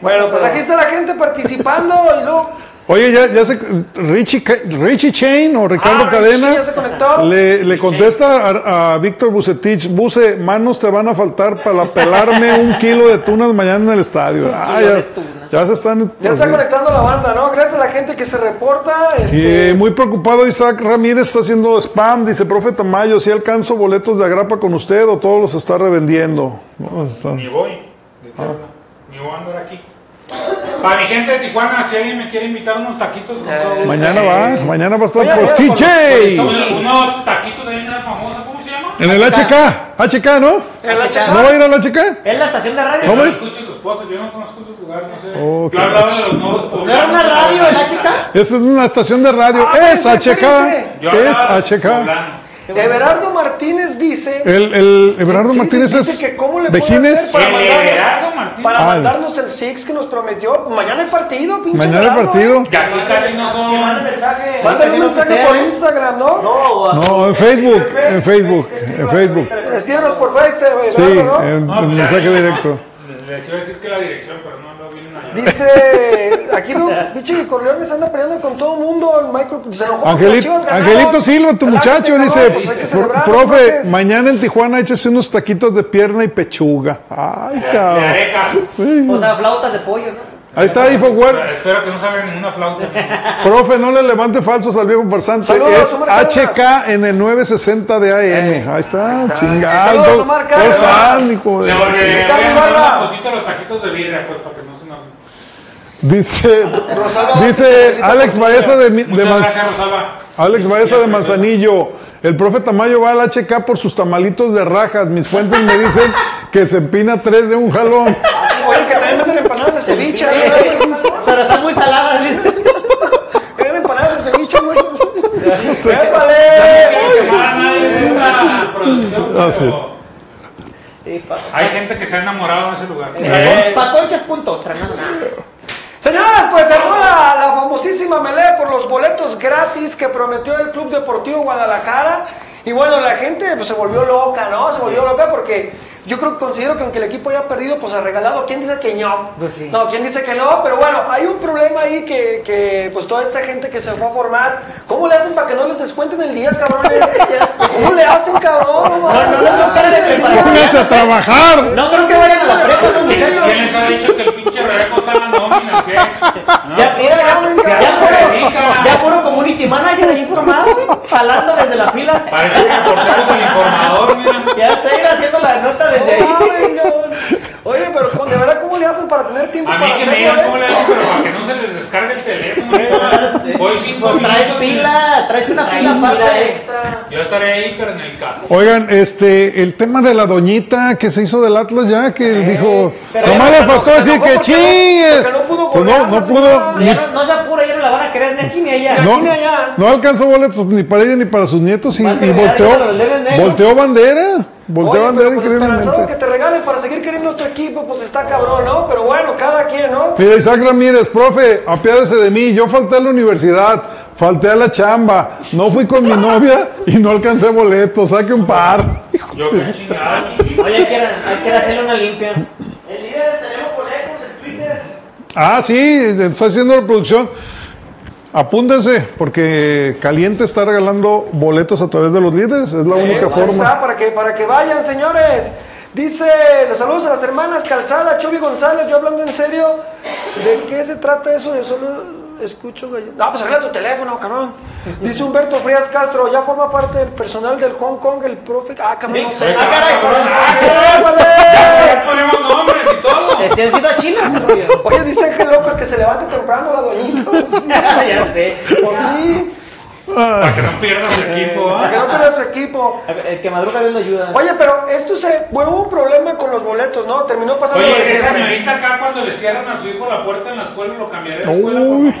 Bueno, pues aquí está la gente participando y luego. Oye, ya, ya se. Richie, Richie Chain o Ricardo Ah, Richie Cadena ya se conectó. le, le contesta a, a Víctor Bucetich: Buse, manos te van a faltar para pelarme un kilo de tunas mañana en el estadio. Ah, kilo ya, de tunas. ya se están. Ya está conectando la banda, ¿no? Gracias a la gente que se reporta. Y Este, eh, muy preocupado Isaac Ramírez está haciendo spam, dice profe Tamayo, si alcanzo boletos de agrapa con usted o todos los está revendiendo. No, está- Ni voy. ¿de qué habla? Ni voy a andar aquí. Para mi gente de Tijuana, si alguien me quiere invitar unos taquitos, con todo gusto. Mañana va, mañana va a estar TJ. Unos, unos taquitos ahí en la famosa, ¿cómo se llama? En el HK, HK, ¿no? HK. ¿No va a ir al HK? Es la estación de radio. Que ¿Cómo no lo es? escuche su esposo, yo no conozco esos lugares, no sé. Oh, yo hablaba de los nuevos ¿No era una radio el HK? Esta es una estación de radio, Ah, es HK, es HK. Everardo Martínez dice. El, el Everardo Sí, sí, Martínez dice es que cómo le puede Vejines. hacer para mandarnos, para Ah, mandarnos el Six que nos prometió. Mañana hay partido, pinche Mañana hay partido. ¿eh? Aquí casi no son. mensaje. Mándale un mensaje por Instagram, ¿no? No, No, en Facebook, en Facebook, en Facebook. Escríbenos por Facebook, Sí, en, No, en pues, mensaje ya, directo. Les iba a decir que la dirección, pero no Dice, aquí no, (laughs) pinche Corleone se anda peleando con todo el mundo, el Michael se enojó Angelito. Angelito Silva, tu muchacho, cabrón, dice, pues hay que "Pro- celebrar, profe, cuates". mañana en Tijuana échese unos taquitos de pierna y pechuga. Ay, cabrón. O sea, flautas de pollo, ¿no? Ahí está, O Infoweb. sea, Espero que no salga ninguna flauta. (laughs) Profe, no le levante falsos al viejo farsante. Saludos, es Omar. HK en el 960 de AM. Ahí está, chingado. Saludos, Omar ¿Cómo están, hijo de- Le volveré a los taquitos de birria, pues, para que no. Dice, dice Alex Baeza de, Mi- de Rosalba. Alex Baeza de Manzanillo. El profe Tamayo va al HK por sus tamalitos de rajas. Mis fuentes me dicen que se empina tres de un jalón. Oye, que también venden empanadas de ceviche ahí, ¿eh? Pero están muy saladas. Venden empanadas de ceviche, güey. No ¡Épale! Ah, hay gente que se ha enamorado de ese lugar. pa- Pa conchas puntos, Señores, pues fue la, famosísima melee por los boletos gratis que prometió el Club Deportivo Guadalajara. Y bueno, la gente pues, se volvió loca, ¿no? Se volvió loca porque yo creo que considero que aunque el equipo haya perdido, pues ha regalado. ¿Quién dice que no? Pues sí. No, ¿quién dice que no? Pero bueno, hay un problema ahí que, que, pues toda esta gente que se fue a formar, ¿cómo le hacen para que no les descuenten el día, cabrones? (laughs) ¿Cómo le hacen, cabrón? No, no, no, no, el a trabajar. No creo que vayan a la prepa muchachos. ¿Quién les ha dicho que el pinche Rebeco está en las nóminas? ¿Qué? ¿No? Ya, ya, puro community manager ahí formado, jalando desde la fila. Parece un reportero del informador, mira. Ya se ir haciendo la nota desde ahí. Cabrón. Oye, pero con- de verdad, ¿cómo le hacen para tener tiempo A mí para que me digan eh? cómo le hacen, pero para que no se les descargue el teléfono. Sí. Voy cinco Pues traes pila, traes una pila aparte. Yo estaré ahí, pero en el caso. Oigan, este, el tema de la doñita que se hizo del Atlas ya, que dijo, pero nomás le no- faltó decir que porque no- chingue. porque no pudo Pues no, no pudo, Ya no, no se apura, ya no la van a querer ni aquí ni allá. No. ni allá. no alcanzó boletos ni para ella ni para sus nietos y, y volteó, volteó bandera, volteó Oye, pero pues esperanzado que te regalen para seguir queriendo a tu equipo, pues está cabrón, ¿no? Pero bueno, cada quien, ¿no? Mira, Isaac Ramírez, profe, apiádese de mí. Yo falté a la universidad, falté a la chamba, no fui con mi novia y no alcancé boletos. Saque un par. Yo qué chingado. Oye, hay que, hay que hacerle una limpia. El líder tenemos colecos en Twitter. Ah, sí, está haciendo la producción. Apúntense, porque Caliente está regalando boletos a través de los líderes. Es la única Pues ahí forma. está, para que, para que vayan, señores. Dice, les saludos a las hermanas Calzada, Chovi González, yo hablando en serio, ¿de qué se trata eso? Yo solo escucho gallo- No, pues arregla tu teléfono, cabrón. Dice Humberto Frías Castro, ya forma parte del personal del Hong Kong, el profe... Ah, cabrón, no sé. Ah, caray. Ah, ¡Épale! Han sido a China. Oye, dice Ángel López que se levante temprano la doñita. (laughs) Ya sé. pues sí, Para que no pierdas el equipo, para que ¿ah? no pierda su equipo. El que madruga Dios lo ayuda. Oye, pero esto se... Bueno, hubo un problema con los boletos, ¿no? Terminó pasando Oye, esa señorita acá cuando le cierran a su hijo la puerta en la escuela lo cambiaré de escuela por mamona,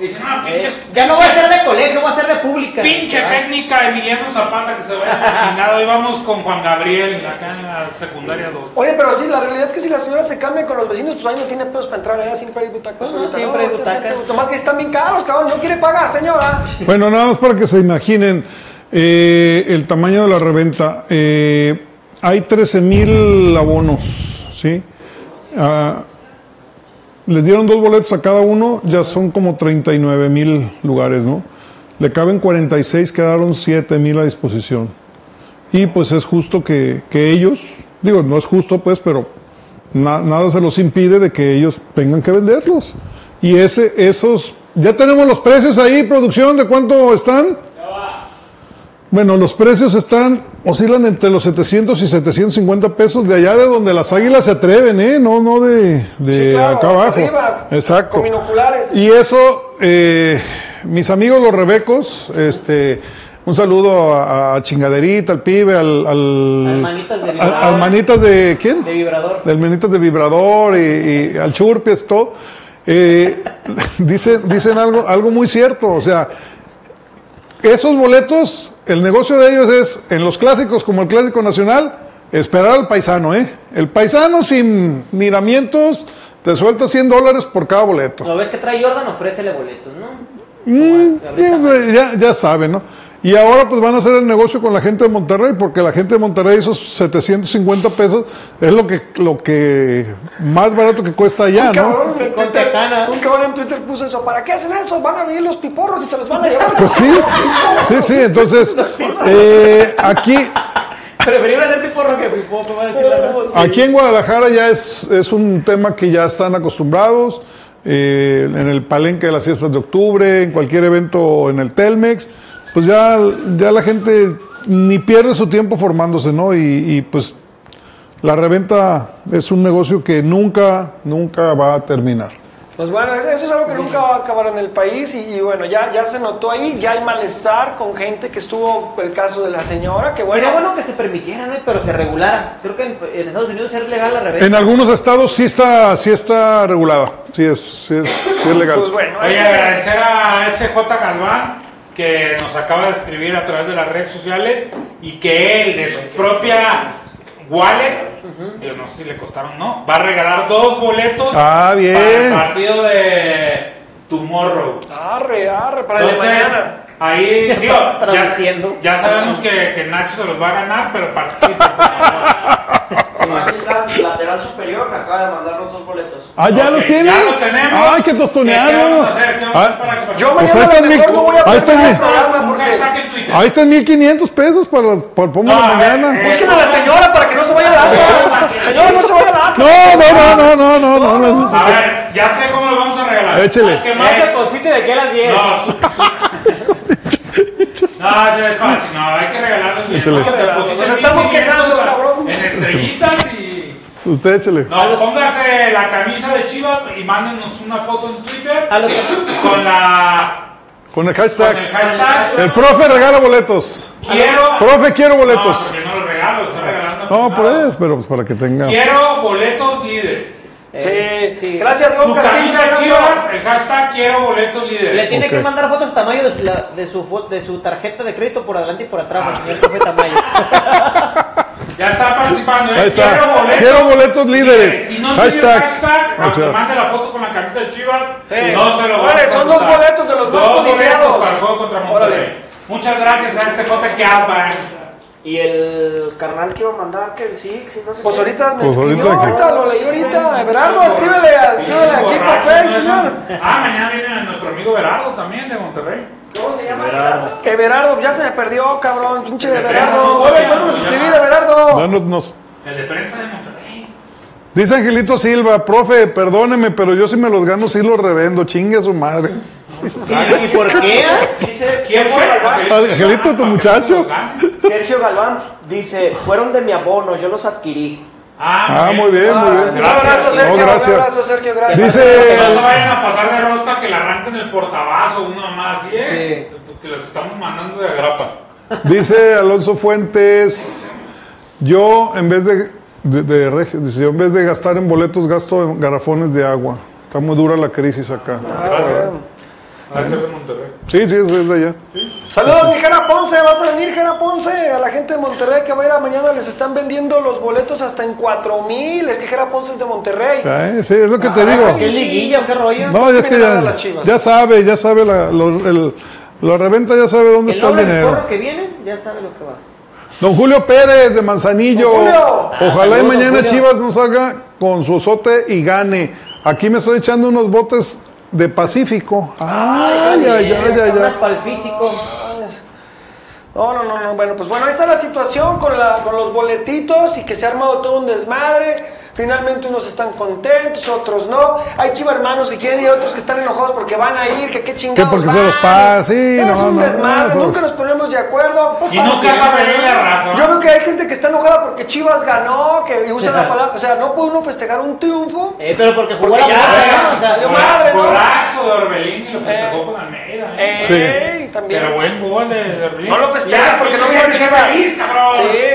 dicen, no, pinches. Eh, ya no va a ser de colegio, va a ser de pública. Pinche técnica Emiliano Zapata que se vaya a la chingada. Hoy vamos con Juan Gabriel acá en la secundaria 2. Oye, pero sí, la realidad es que si la señora se cambia con los vecinos, pues ahí no tiene pedos para entrar, ¿eh? Siempre hay butacas. No, siempre hay Ahorita butacas. Nomás que están bien caros, cabrón. No quiere pagar, señora. Bueno, nada más para que se imaginen eh, el tamaño de la reventa. Eh, hay 13 mil abonos, ¿sí? Ah, les dieron dos boletos a cada uno, ya son como 39 mil lugares, ¿no? Le caben 46, quedaron 7 mil a disposición. Y pues es justo que, que ellos, digo, no es justo pues, pero na- nada se los impide de que ellos tengan que venderlos. Y ese, esos, ya tenemos los precios ahí, producción, ¿de cuánto están? Bueno, los precios están, oscilan entre los 700 y 750 pesos de allá de donde las águilas se atreven, ¿eh? No, no de, de Sí, claro, acá abajo. arriba, Exacto. con binoculares. Y eso, eh, mis amigos los rebecos, este, un saludo a, a Chingaderita, al pibe, al, al, Al Manitas de al- Vibrador. al Manitas de quién? De vibrador. del Manitas de Vibrador y, y al Churpies, todo. Eh, (laughs) dicen, dicen algo, algo muy cierto, o sea, esos boletos, el negocio de ellos es, en los clásicos como el Clásico Nacional, esperar al paisano, ¿eh? El paisano sin miramientos te suelta 100 dólares por cada boleto. Lo ves que trae Jordan, ofrécele boletos, ¿no? Mm, güey, ya, ya saben, ¿no? Y ahora pues van a hacer el negocio con la gente de Monterrey, porque la gente de Monterrey esos 750 pesos es lo que, lo que más barato que cuesta allá, un, ¿no? cabrón en Con Twitter, un cabrón en Twitter puso eso. ¿Para qué hacen eso? Van a venir los piporros y se los van a llevar. (laughs) Pues sí, sí, sí, entonces eh, aquí, Preferible hacer piporro que pipopo, va a decir la verdad. Oh, sí. aquí en Guadalajara ya es, es un tema que ya están acostumbrados, eh, en el palenque de las fiestas de octubre, en cualquier evento en el Telmex, pues ya, ya la gente ni pierde su tiempo formándose, ¿no? Y, y, pues la reventa es un negocio que nunca, nunca va a terminar. Pues bueno, eso es algo que nunca va a acabar en el país y, y bueno, ya, ya se notó ahí, ya hay malestar con gente que estuvo, el caso de la señora, que bueno, Sería bueno que se permitieran, ¿eh? pero se regularan. Creo que en, en Estados Unidos es legal la reventa. En algunos estados sí está, sí está regulada, sí es, sí es, sí es legal. pues bueno, Oye, ese- agradecer a SJ Galván que nos acaba de escribir a través de las redes sociales y que él, de su propia wallet, yo no sé si le costaron o no, va a regalar dos boletos Ah, bien. para el partido de Tomorrow. arre, arre, para el de Entonces, mañana. ahí, (laughs) digo, ya, ya sabemos que, que Nacho se los va a ganar, pero participa, (laughs) Aquí mi lateral superior, me acaba de mandar los dos boletos. Ah, ya Ok, los tienen. Ya los tenemos. Ay, qué tostoneado. ¿Qué vamos a hacer? ¿Qué vamos a hacer Ah, Yo? Pues mañana ahí a está lo mi- mejor no voy a ahí está poner mi- el programa porque... hashtag en Twitter. Ahí están 1500 pesos para, para el pomo No, de mañana. eh, Busquen a la señora para que no se vaya a Atlas. Señora, no se vaya a Atlas. No, no, no, no, no, no, no. A ver, ya sé cómo lo vamos a regalar. Échele. Que más Eh, deposite de que a las 10. No, (laughs) su, su- (laughs) no, es fácil, no, hay que regalarlos Nos estamos 1500 quejando, cabrón. En estrellitas y. Usted échele. No, póngase la camisa de Chivas y mándenos una foto en Twitter A los que con la. Con el con hashtag. el hashtag. El profe regala boletos. Quiero. Profe, quiero No, boletos. porque no los regalo, estoy regalando. No, por eso, pero pues para que tenga. Quiero boletos líderes. Eh, Sí, gracias, Su Don Castillo. camisa de abrazo. Chivas, el hashtag quiero boletos líderes. Le tiene que mandar fotos tamaño de, su- la- de su fo- de su tarjeta de crédito por adelante y por atrás, Ah, al señor profe Tamayo. (laughs) (laughs) Ya está participando, ¿eh? Ahí está. Quiero boletos, Quiero boletos líderes. Si no Hashtag. hashtag, O sea. mande la foto con la camisa de Chivas, Eh, no se lo va órale, a son dos boletos de los más Dos codiciados. para el juego contra Monterrey. Órale. Muchas gracias a SJ Galván. Y el carnal que iba a mandar que el Six y no sé Pues ahorita me Pues escribió, ahorita ahorita, que- lo leí ahorita. Everardo, escríbele, a- escríbele aquí por Facebook, señor. Ah, mañana viene nuestro amigo Berardo también de Monterrey. ¿Cómo se llama? Everardo, ya se me perdió, cabrón, pinche de Everardo. Oye, vuelve a escribir. Everardo. Danos- nos- El de prensa de Monterrey. Dice Angelito Silva, profe, perdóneme, pero yo si me los gano, sí los revendo. Chingue a su madre. ¿Y, y por qué? (laughs) Dice ¿Quién Sergio fue? Galván. Angelito, tu muchacho. Sergio Galván dice, fueron de mi abono, yo los adquirí. Ah, muy bien, muy bien. Un abrazo, Sergio, No, un gracias. abrazo, Sergio, gracias. Que no se Dice, vayan a pasar de rosca que le arranquen el portabazo, uno más, ¿sí? eh? Que los estamos mandando de agrapa. dice Alonso Fuentes, yo en vez de, de, de reg- dice, yo en vez de gastar en boletos, gasto en garrafones de agua. Está muy dura la crisis acá. Ah, ser de Monterrey. Sí, sí, es es de allá. Saludos, mi Jera Ponce. ¿Vas a venir, Jera Ponce? A la gente de Monterrey que va a ir a mañana les están vendiendo los boletos hasta en 4 mil. Es que Jera Ponce es de Monterrey. Eh, Sí, es lo que te Ah, digo. ¿Qué liguilla o qué rollo? No, ya es que ya, ver las Chivas. ya sabe, ya sabe la, lo- el- la reventa, ya sabe dónde el está el dinero. porro que viene, ya sabe lo que va. Don Julio Pérez de Manzanillo. Julio. Ojalá Ah, y mañana. Chivas no salga con su osote y gane. Aquí me estoy echando unos botes de Pacífico. Ay, ay, ay, ay, Más ay. para el físico. No, no, no, no. Bueno, pues bueno, ahí está la situación con, la, con los boletitos y que se ha armado todo un desmadre. Finalmente unos están contentos, otros no. Hay chiva hermanos que quieren ir, otros que están enojados porque van a ir, que qué chingados Que porque se van. los paga, sí, Es no, un no, desmadre, no, nunca nos ponemos de acuerdo. Y no se va a ver la razón. Yo veo que hay gente que está enojada porque Chivas ganó, que y usa la palabra, o sea, no puede uno festejar un triunfo. Eh, pero porque jugó Porque la. O sea, valió Gol- madre, ¿no? Golazo de Orbelín y lo festejó Eh. con Almeida. ¿eh? Eh, también. Pero buen gol de, de Orbelín. No lo festejas porque no vino Chivas. feliz, cabrón. Sí.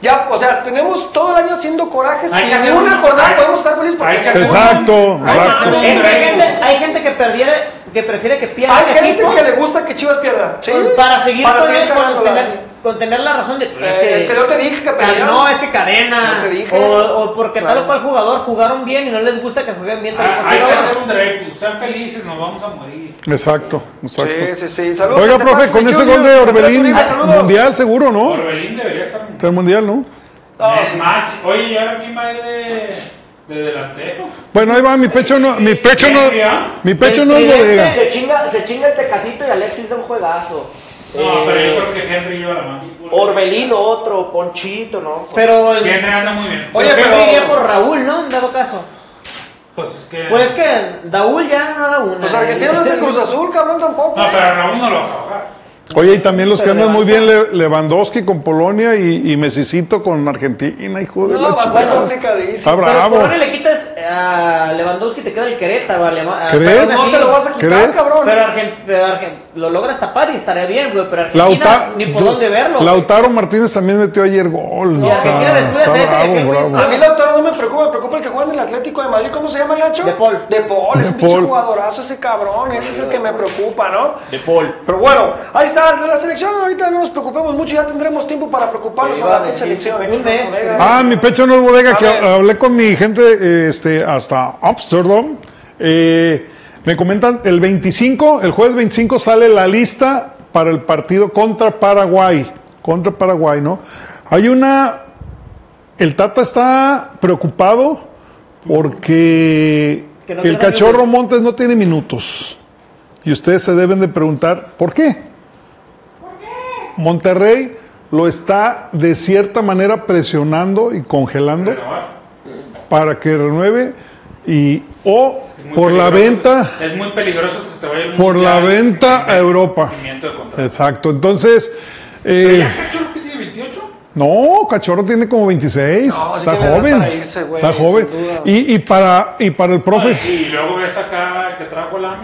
Ya, o sea, tenemos todo el año haciendo corajes Hay y en una un- jornada hay- podemos estar felices porque hay se Exacto, exacto. hay gente, hay gente que perdiera, que prefiere que pierda Hay el gente equipo que le gusta que Chivas pierda. ¿sí? para seguir Para con, seguir con, sí. Con tener la razón de pues, Eh, es que, que no te dije que pelearon. no es que cadena No te dije. o, o porque tal Claro. o cual jugador jugaron bien y no les gusta que jueguen bien tal Ah, Hay que hacer un Dreyfus. Sean felices, nos vamos a morir. Exacto, exacto. Sí, sí, sí. Saludos. Oiga, profe, con ese gol de Orbelín, mundial seguro, ¿no? Orbelín debería estar en el mundial, ¿no? Ah, es más, oye, ¿y ahora quién va a ir de, de delantero? Bueno, ahí va, mi pecho no, mi pecho no, mi pecho no es bodega. Se chinga, se chinga el Tecatito y Alexis da un juegazo. No, Eh, pero yo creo que Henry lleva la mano. Orbelino otro, Ponchito, ¿no? Pero el, Henry anda muy bien. Oye, pero pero- iría por Raúl, ¿no? En dado caso. Pues es que. Pues es que Raúl ya no da una. Pues Argentina no es de Cruz Azul, cabrón, tampoco. No, ¿eh? pero a Raúl no lo vas a bajar. Oye, y también los que Pero andan muy bien, Le- Lewandowski con Polonia y, y Messicito con Argentina, hijo de No, la va a estar chingada. complicadísimo. Está Pero bravo. por dónde le quitas a Lewandowski te queda el Querétaro, a ¿Crees? pero No te lo vas a quitar, ¿Crees? cabrón. Pero, Argen- pero Argen- lo logras tapar y estaría bien, güey. Pero Argentina Lauta- ni por dónde verlo. güey. Lautaro Martínez también metió ayer gol. Y Argentina después de bravo. A mí Lautaro no me preocupa, me preocupa el que juega en el Atlético de Madrid. ¿Cómo se llama el Nacho? De Paul. De Paul, es De un pinche jugadorazo ese cabrón. Ese es el que me preocupa, ¿no? De Paul. Pero bueno, ahí está, de la selección. Ahorita no nos preocupemos mucho, ya tendremos tiempo para preocuparnos por la selección. Ah, mi pecho no es bodega, A que ver. hablé con mi gente este, hasta Amsterdam. Eh, me comentan, el 25, el jueves 25 sale la lista para el partido contra Paraguay. Contra Paraguay, ¿no? Hay una... El Tata está preocupado porque no el cachorro minutos. Montes no tiene minutos. Y ustedes se deben de preguntar, ¿por qué? Monterrey lo está de cierta manera presionando y congelando Renovar. para que renueve y o por la venta Es muy peligroso que se te vaya el por la venta a Europa. Exacto. Entonces eh, ya Cachorro que tiene 28. no, Cachorro tiene como 26, No, está joven, para irse, güey, está joven. Y, y para y para el profe Y luego ves acá el que trajo la a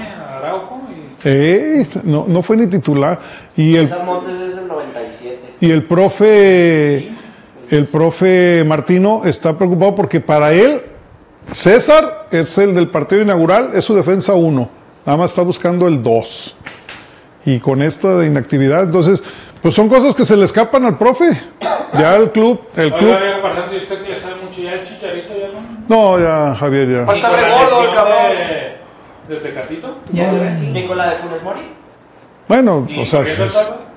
Eh, no, no fue ni titular y el César Montes es del 97. Y el profe, el profe Martino está preocupado porque para él, César es el del partido inaugural, es su defensa 1. Nada más está buscando el 2. Y con esta de inactividad, entonces, pues son cosas que se le escapan al profe. Ya el club, el club. Oiga, Diego Pasante, ¿y usted que le sabe mucho ya el chicharito ya no? No, ya, Javier, ya. Va a estar ¿Y con re la gordo el cabrón. De, de Tecatito? Ya ves. Nicolás de Funes Mori. Bueno, ¿Y o sea,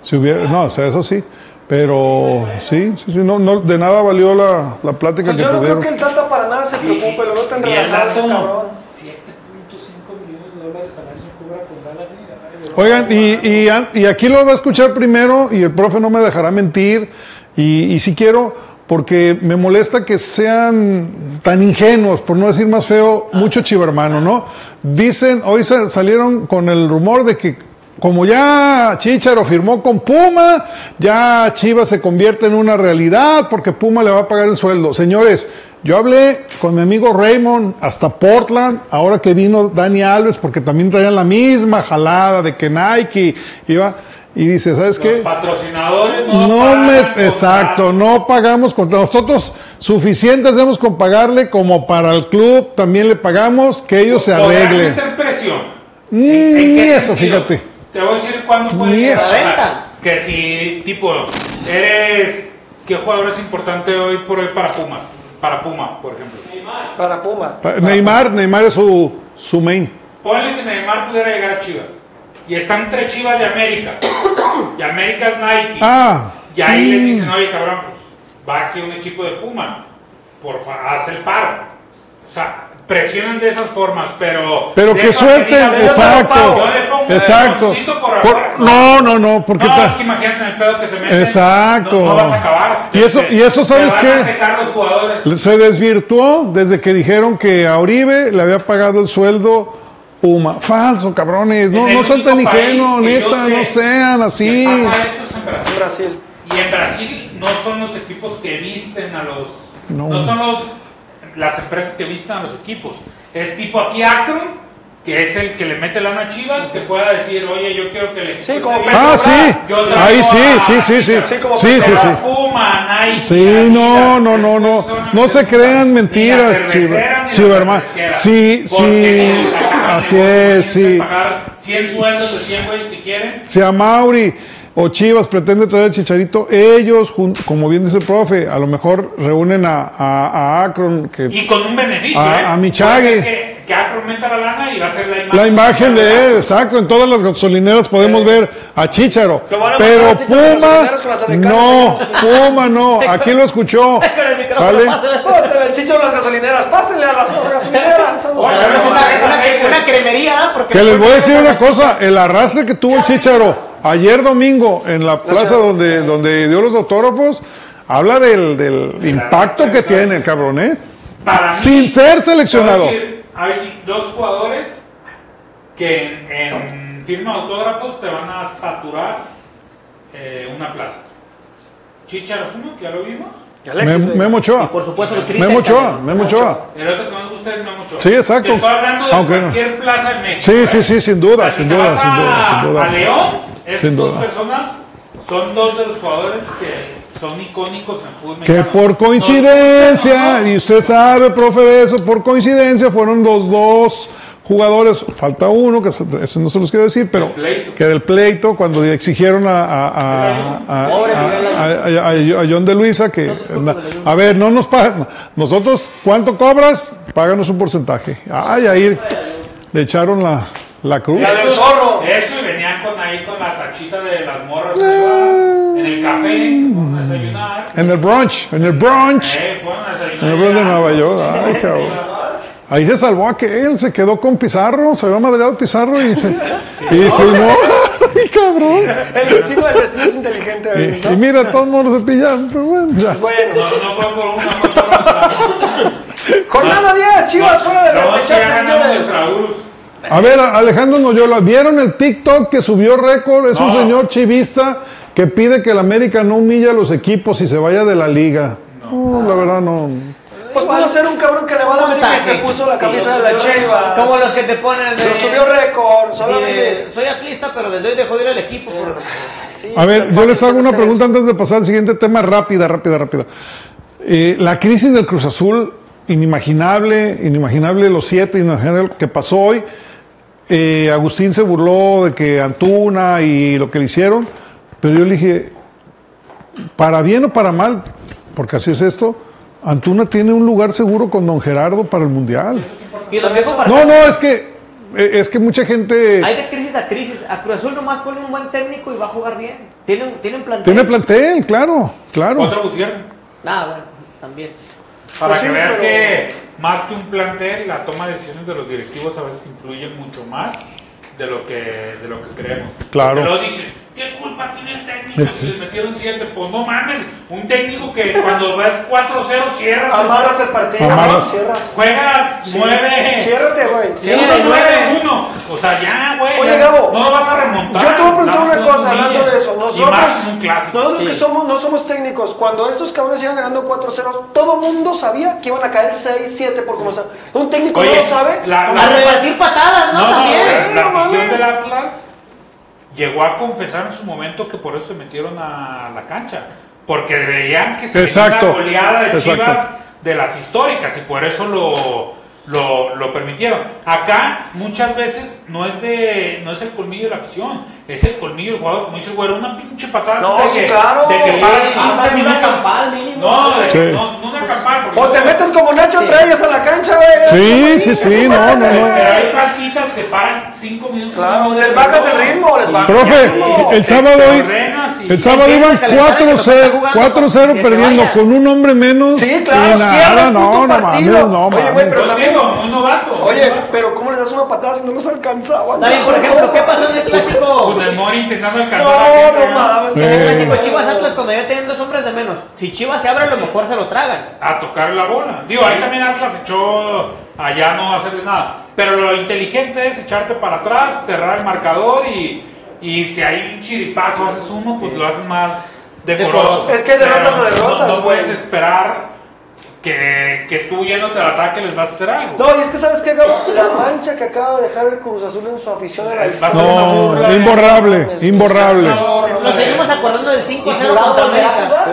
si hubiera, no, o sea, eso sí. Pero sí, sí, sí, no, no, de nada valió la, la plática Pues que yo no creo que el Tata para nada se preocupe, lo veo tan relajado ese cabrón. 7.5 millones de dólares al año cobra con Dallas. Ay, Oigan, y, y, an- y aquí lo va a escuchar primero y el profe no me dejará mentir y, y si quiero, porque me molesta que sean tan ingenuos, por no decir más feo, mucho chivermano, ¿no? Dicen, hoy sa- salieron con el rumor de que como ya Chicharo firmó con Puma, ya Chivas se convierte en una realidad porque Puma le va a pagar el sueldo. Señores, yo hablé con mi amigo Raymond hasta Portland, ahora que vino Dani Alves, porque también traían la misma jalada de que Nike iba, y dice, ¿sabes Los qué? patrocinadores no, No pagan me, exacto, no pagamos contra nosotros suficiente hacemos con pagarle como para el club también le pagamos que ellos se arreglen. presión. Mm, ¿En- en Ni qué eso, sentido? fíjate. Te voy a decir cuándo puede eso. Venta. Que si, tipo, eres. ¿Qué jugador es importante hoy por hoy para Pumas? Para Puma, por ejemplo. Para Puma. Pa- Neymar, Neymar es su, su main. Ponle que Neymar pudiera llegar a Chivas. Y están entre Chivas y América. Y América es Nike. Ah, Y ahí les dicen, oye cabrón, pues va aquí un equipo de Puma. Por fa- haz el paro. O sea, presionan de esas formas, pero. pero de que eso suelten, digan, yo te lo exacto, yo le pongo de exacto. por Por- no, no, no, porque No, es que imagínate en el pedo que se meten. Exacto. No, no vas a acabar. Y eso- Te- y eso, ¿sabes qué? jugadores. se desvirtuó desde que dijeron que a Uribe le había pagado el sueldo Puma. Falso, cabrones, no, no sean tan ingenuos, neta, sé no sean así. pasa eso es en Brasil. Brasil. Y en Brasil no son los equipos que visten a los. No. No, son los, las empresas que visten a los equipos. Es tipo aquí Akron, que es el que le mete lana a Chivas, que pueda decir, oye, yo quiero que le. Sí, como Ah, Petrobras. sí, ahí sí, a- sí, sí, sí, Sí, como sí, sí. Puma, Nike. Sí, Adidas, no, no, no, no. No se crean mentiras, cervecera Chiva- ni la Chiverman. refresquera. Sí, Porque sí, así es, sí. pagar 100 sueldos de 100 güeyes que quieren. Si a Mauri o Chivas pretende traer el Chicharito, ellos, como bien dice el profe, a lo mejor reúnen a, a, a Akron, que Y con un beneficio, A- ¿eh? a mi Puede Chagui. ser Que, que Akron meta la lana y va a ser la imagen. La imagen de él, exacto. En todas las gasolineras podemos ver a Chicharo. Lo van a Pero a las Puma, no. Puma no. (laughs) Aquí lo escuchó. Con el micrófono. Pásenle el chicho a las gasolineras, pásenle a las gasolineras. Una, cremería, porque Que les voy a decir una cosa. El arrastre que tuvo el Chicharo ayer domingo en la plaza donde, donde dio los autógrafos, habla del, del impacto que tiene el cabrón, ¿eh? Para mí, Sin ser seleccionado. decir, hay dos jugadores que en, en firma autógrafos te van a saturar eh, una plaza. Chicharo es uno, que ya lo vimos. Mem- Memo Y Ochoa. por supuesto, el Cristian Memo Ochoa. Memo Ochoa. El otro que no me gusta es Memo Ochoa. Sí, exacto. Te estoy hablando de Aunque no. cualquier plaza en México. Sí, ¿eh? sí, sí, sin O duda, sea, sin duda, sin duda, sin duda. A León, Sin dos personas son dos de los jugadores que son icónicos en fútbol Que mexicano. por coincidencia, No, no, y usted sabe, profe, de eso, por coincidencia fueron los dos jugadores, falta uno, que se- ese no se los quiero decir, pero que del pleito, cuando exigieron a, a, a, a- John de Luisa que, No a ver, no nos pagan, nosotros, ¿cuánto cobras? Páganos un porcentaje. Ay, ahí le echaron la, la cruz. La del zorro. Eso y venían con ahí con la tachita de las morras arriba, en el café, fueron a desayunar. En el brunch, en el brunch. Eh, fueron a desayunar. En el brunch de. Nueva York. Ay, cabrón. Ahí se salvó aquel, se quedó con Pizarro, se había madreado Pizarro y se, y se no, ay, cabrón. El destino, el destino es inteligente. ¿ves, Y, no? y mira, todos modos se pillaron, pero bueno, ya. Bueno, No, no fue por una, fue por otra. jornada 10, Chivas fuera del que repechaje, señores. A ver, Alejandro Noyola, ¿vieron el TikTok que subió récord? Es un señor chivista que pide que el América no humille a los equipos y se vaya de la liga. No, la verdad no. Pues pudo ser un cabrón que le va a la América y se puso la camisa lo de la Chivas. Como los que te ponen. Lo eh, subió récord, solamente. soy atlista, pero desde hoy dejó de ir al equipo. por- Sí, A ver, yo les hago una pregunta eso. antes de pasar al siguiente tema, rápida, rápida, rápida. Eh, la crisis del Cruz Azul, inimaginable, inimaginable los siete, inimaginable lo que pasó hoy. Eh, Agustín se burló de que Antuna y lo que le hicieron, pero yo le dije, para bien o para mal, porque así es esto, Antuna tiene un lugar seguro con don Gerardo para el Mundial. Y lo mismo para No, no, es que, eh, es que mucha gente Hay de crisis a crisis. A Cruz Azul nomás pone un buen técnico y va a jugar bien. Tienen, tienen plantel. tiene plantel, claro, claro. Otro Gutiérrez. Ah, bueno, también. Para Pues que sí, veas pero- que más que un plantel, la toma de decisiones de los directivos a veces influye mucho más de lo que, de lo que creemos. Claro. Pero dicen, ¿qué culpa tiene el técnico si les metieron 7? Pues no mames, un técnico que cuando vas 4-0 cierras. Amarras el partido, Amarras. cierras. Juegas Sí. 9. Ciérrate, güey. Sí, de nueve. 9-1. O sea, ya, güey. Oye, Gabo, No lo vas a remontar. Yo te voy a preguntar una no cosa, hablando de eso. Y Nosotros, más en un clásico. nosotros que Sí. somos, no somos técnicos, cuando estos cabrones iban ganando 4-0, todo mundo sabía que iban a caer 6-7 por cómo está. Un técnico Oye, no lo sabe. la- no la- A mames. repartir patadas, ¿no? No, no, También. la, la no afición mames. del Atlas llegó a confesar en su momento que por eso se metieron a la cancha. Porque veían que se Exacto. una goleada de Exacto. Chivas de las históricas y por eso lo, lo, lo permitieron. Acá muchas veces no es de no es el colmillo de la afición, es el colmillo del jugador, como dice el güero, una pinche patada No, de sí, que, claro. de que Sí, paras 15 una campal mínimo. No, de- Sí. no, no una campal. porque O te metes como Nacho Treyes a la cancha, güey. Sí, sí, sí, no, no, Pero hay faltitas que paran 5 minutos. Claro, les bajas el ritmo, les bajas Profe, el ritmo. el sábado, y- el sábado iban a calentar y cuando 4-0 está jugando, 4-0 que se perdiendo con un hombre menos. Sí, claro, nada, cierra el no, puto no partido. no Oye, güey, pero Pues también- muy novato. Oye, pero ¿cómo les das una patada si no les alcanzaba? También, por ejemplo, ¿qué pasó en el clásico? Con intentando No, alcanzar a gente, no mames. El clásico Chivas Atlas, cuando ya tienen dos hombres de menos. Si Chivas se abre, a lo mejor se lo tragan. a tocar la bola. Digo, ahí también Atlas echó allá no hacerle nada. Pero lo inteligente es echarte para atrás, cerrar el marcador y, y si hay un chiripazo, haces uno, pues lo haces más decoroso. Es que derrotas a derrotas, No, no puedes esperar que, que tú yéndote al ataque les vas a hacer algo. No, y es que ¿sabes Gabo? La mancha que acaba de dejar el Cruz Azul en su afición a la una No, ¿eh? imborrable, imborrable. No, no, Nos no, seguimos no. acordando del 5-0 ¿Y jurado contra América.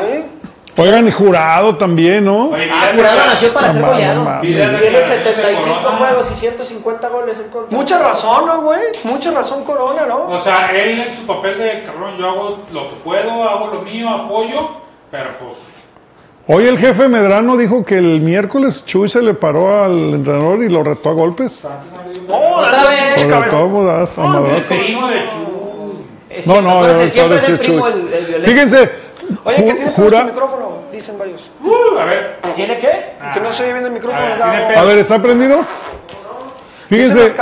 Oigan, y jurado también, ¿no? Oye, Ah, Jurado nació para No ser goleado. Tiene declaración de 75 Corona. juegos y 150 goles en contra. Mucha razón, ¿no, güey? Mucha razón Corona, ¿no? O sea, él en su papel de cabrón, yo hago lo que puedo, hago lo mío, apoyo, pero pues Hoy el jefe Medrano dijo que el miércoles Chuy se le paró al entrenador y lo retó a golpes. No, Otra vez. Lo cabrón. retó a modazo- a de. Es No, no, no, siempre es el primo el, el violento. Fíjense, Oye, que ju- tiene jura- el micrófono, dicen varios. Uh, a ver. ¿Tiene qué? Que no se oye bien el micrófono, A ver, ¿está prendido? Fíjense,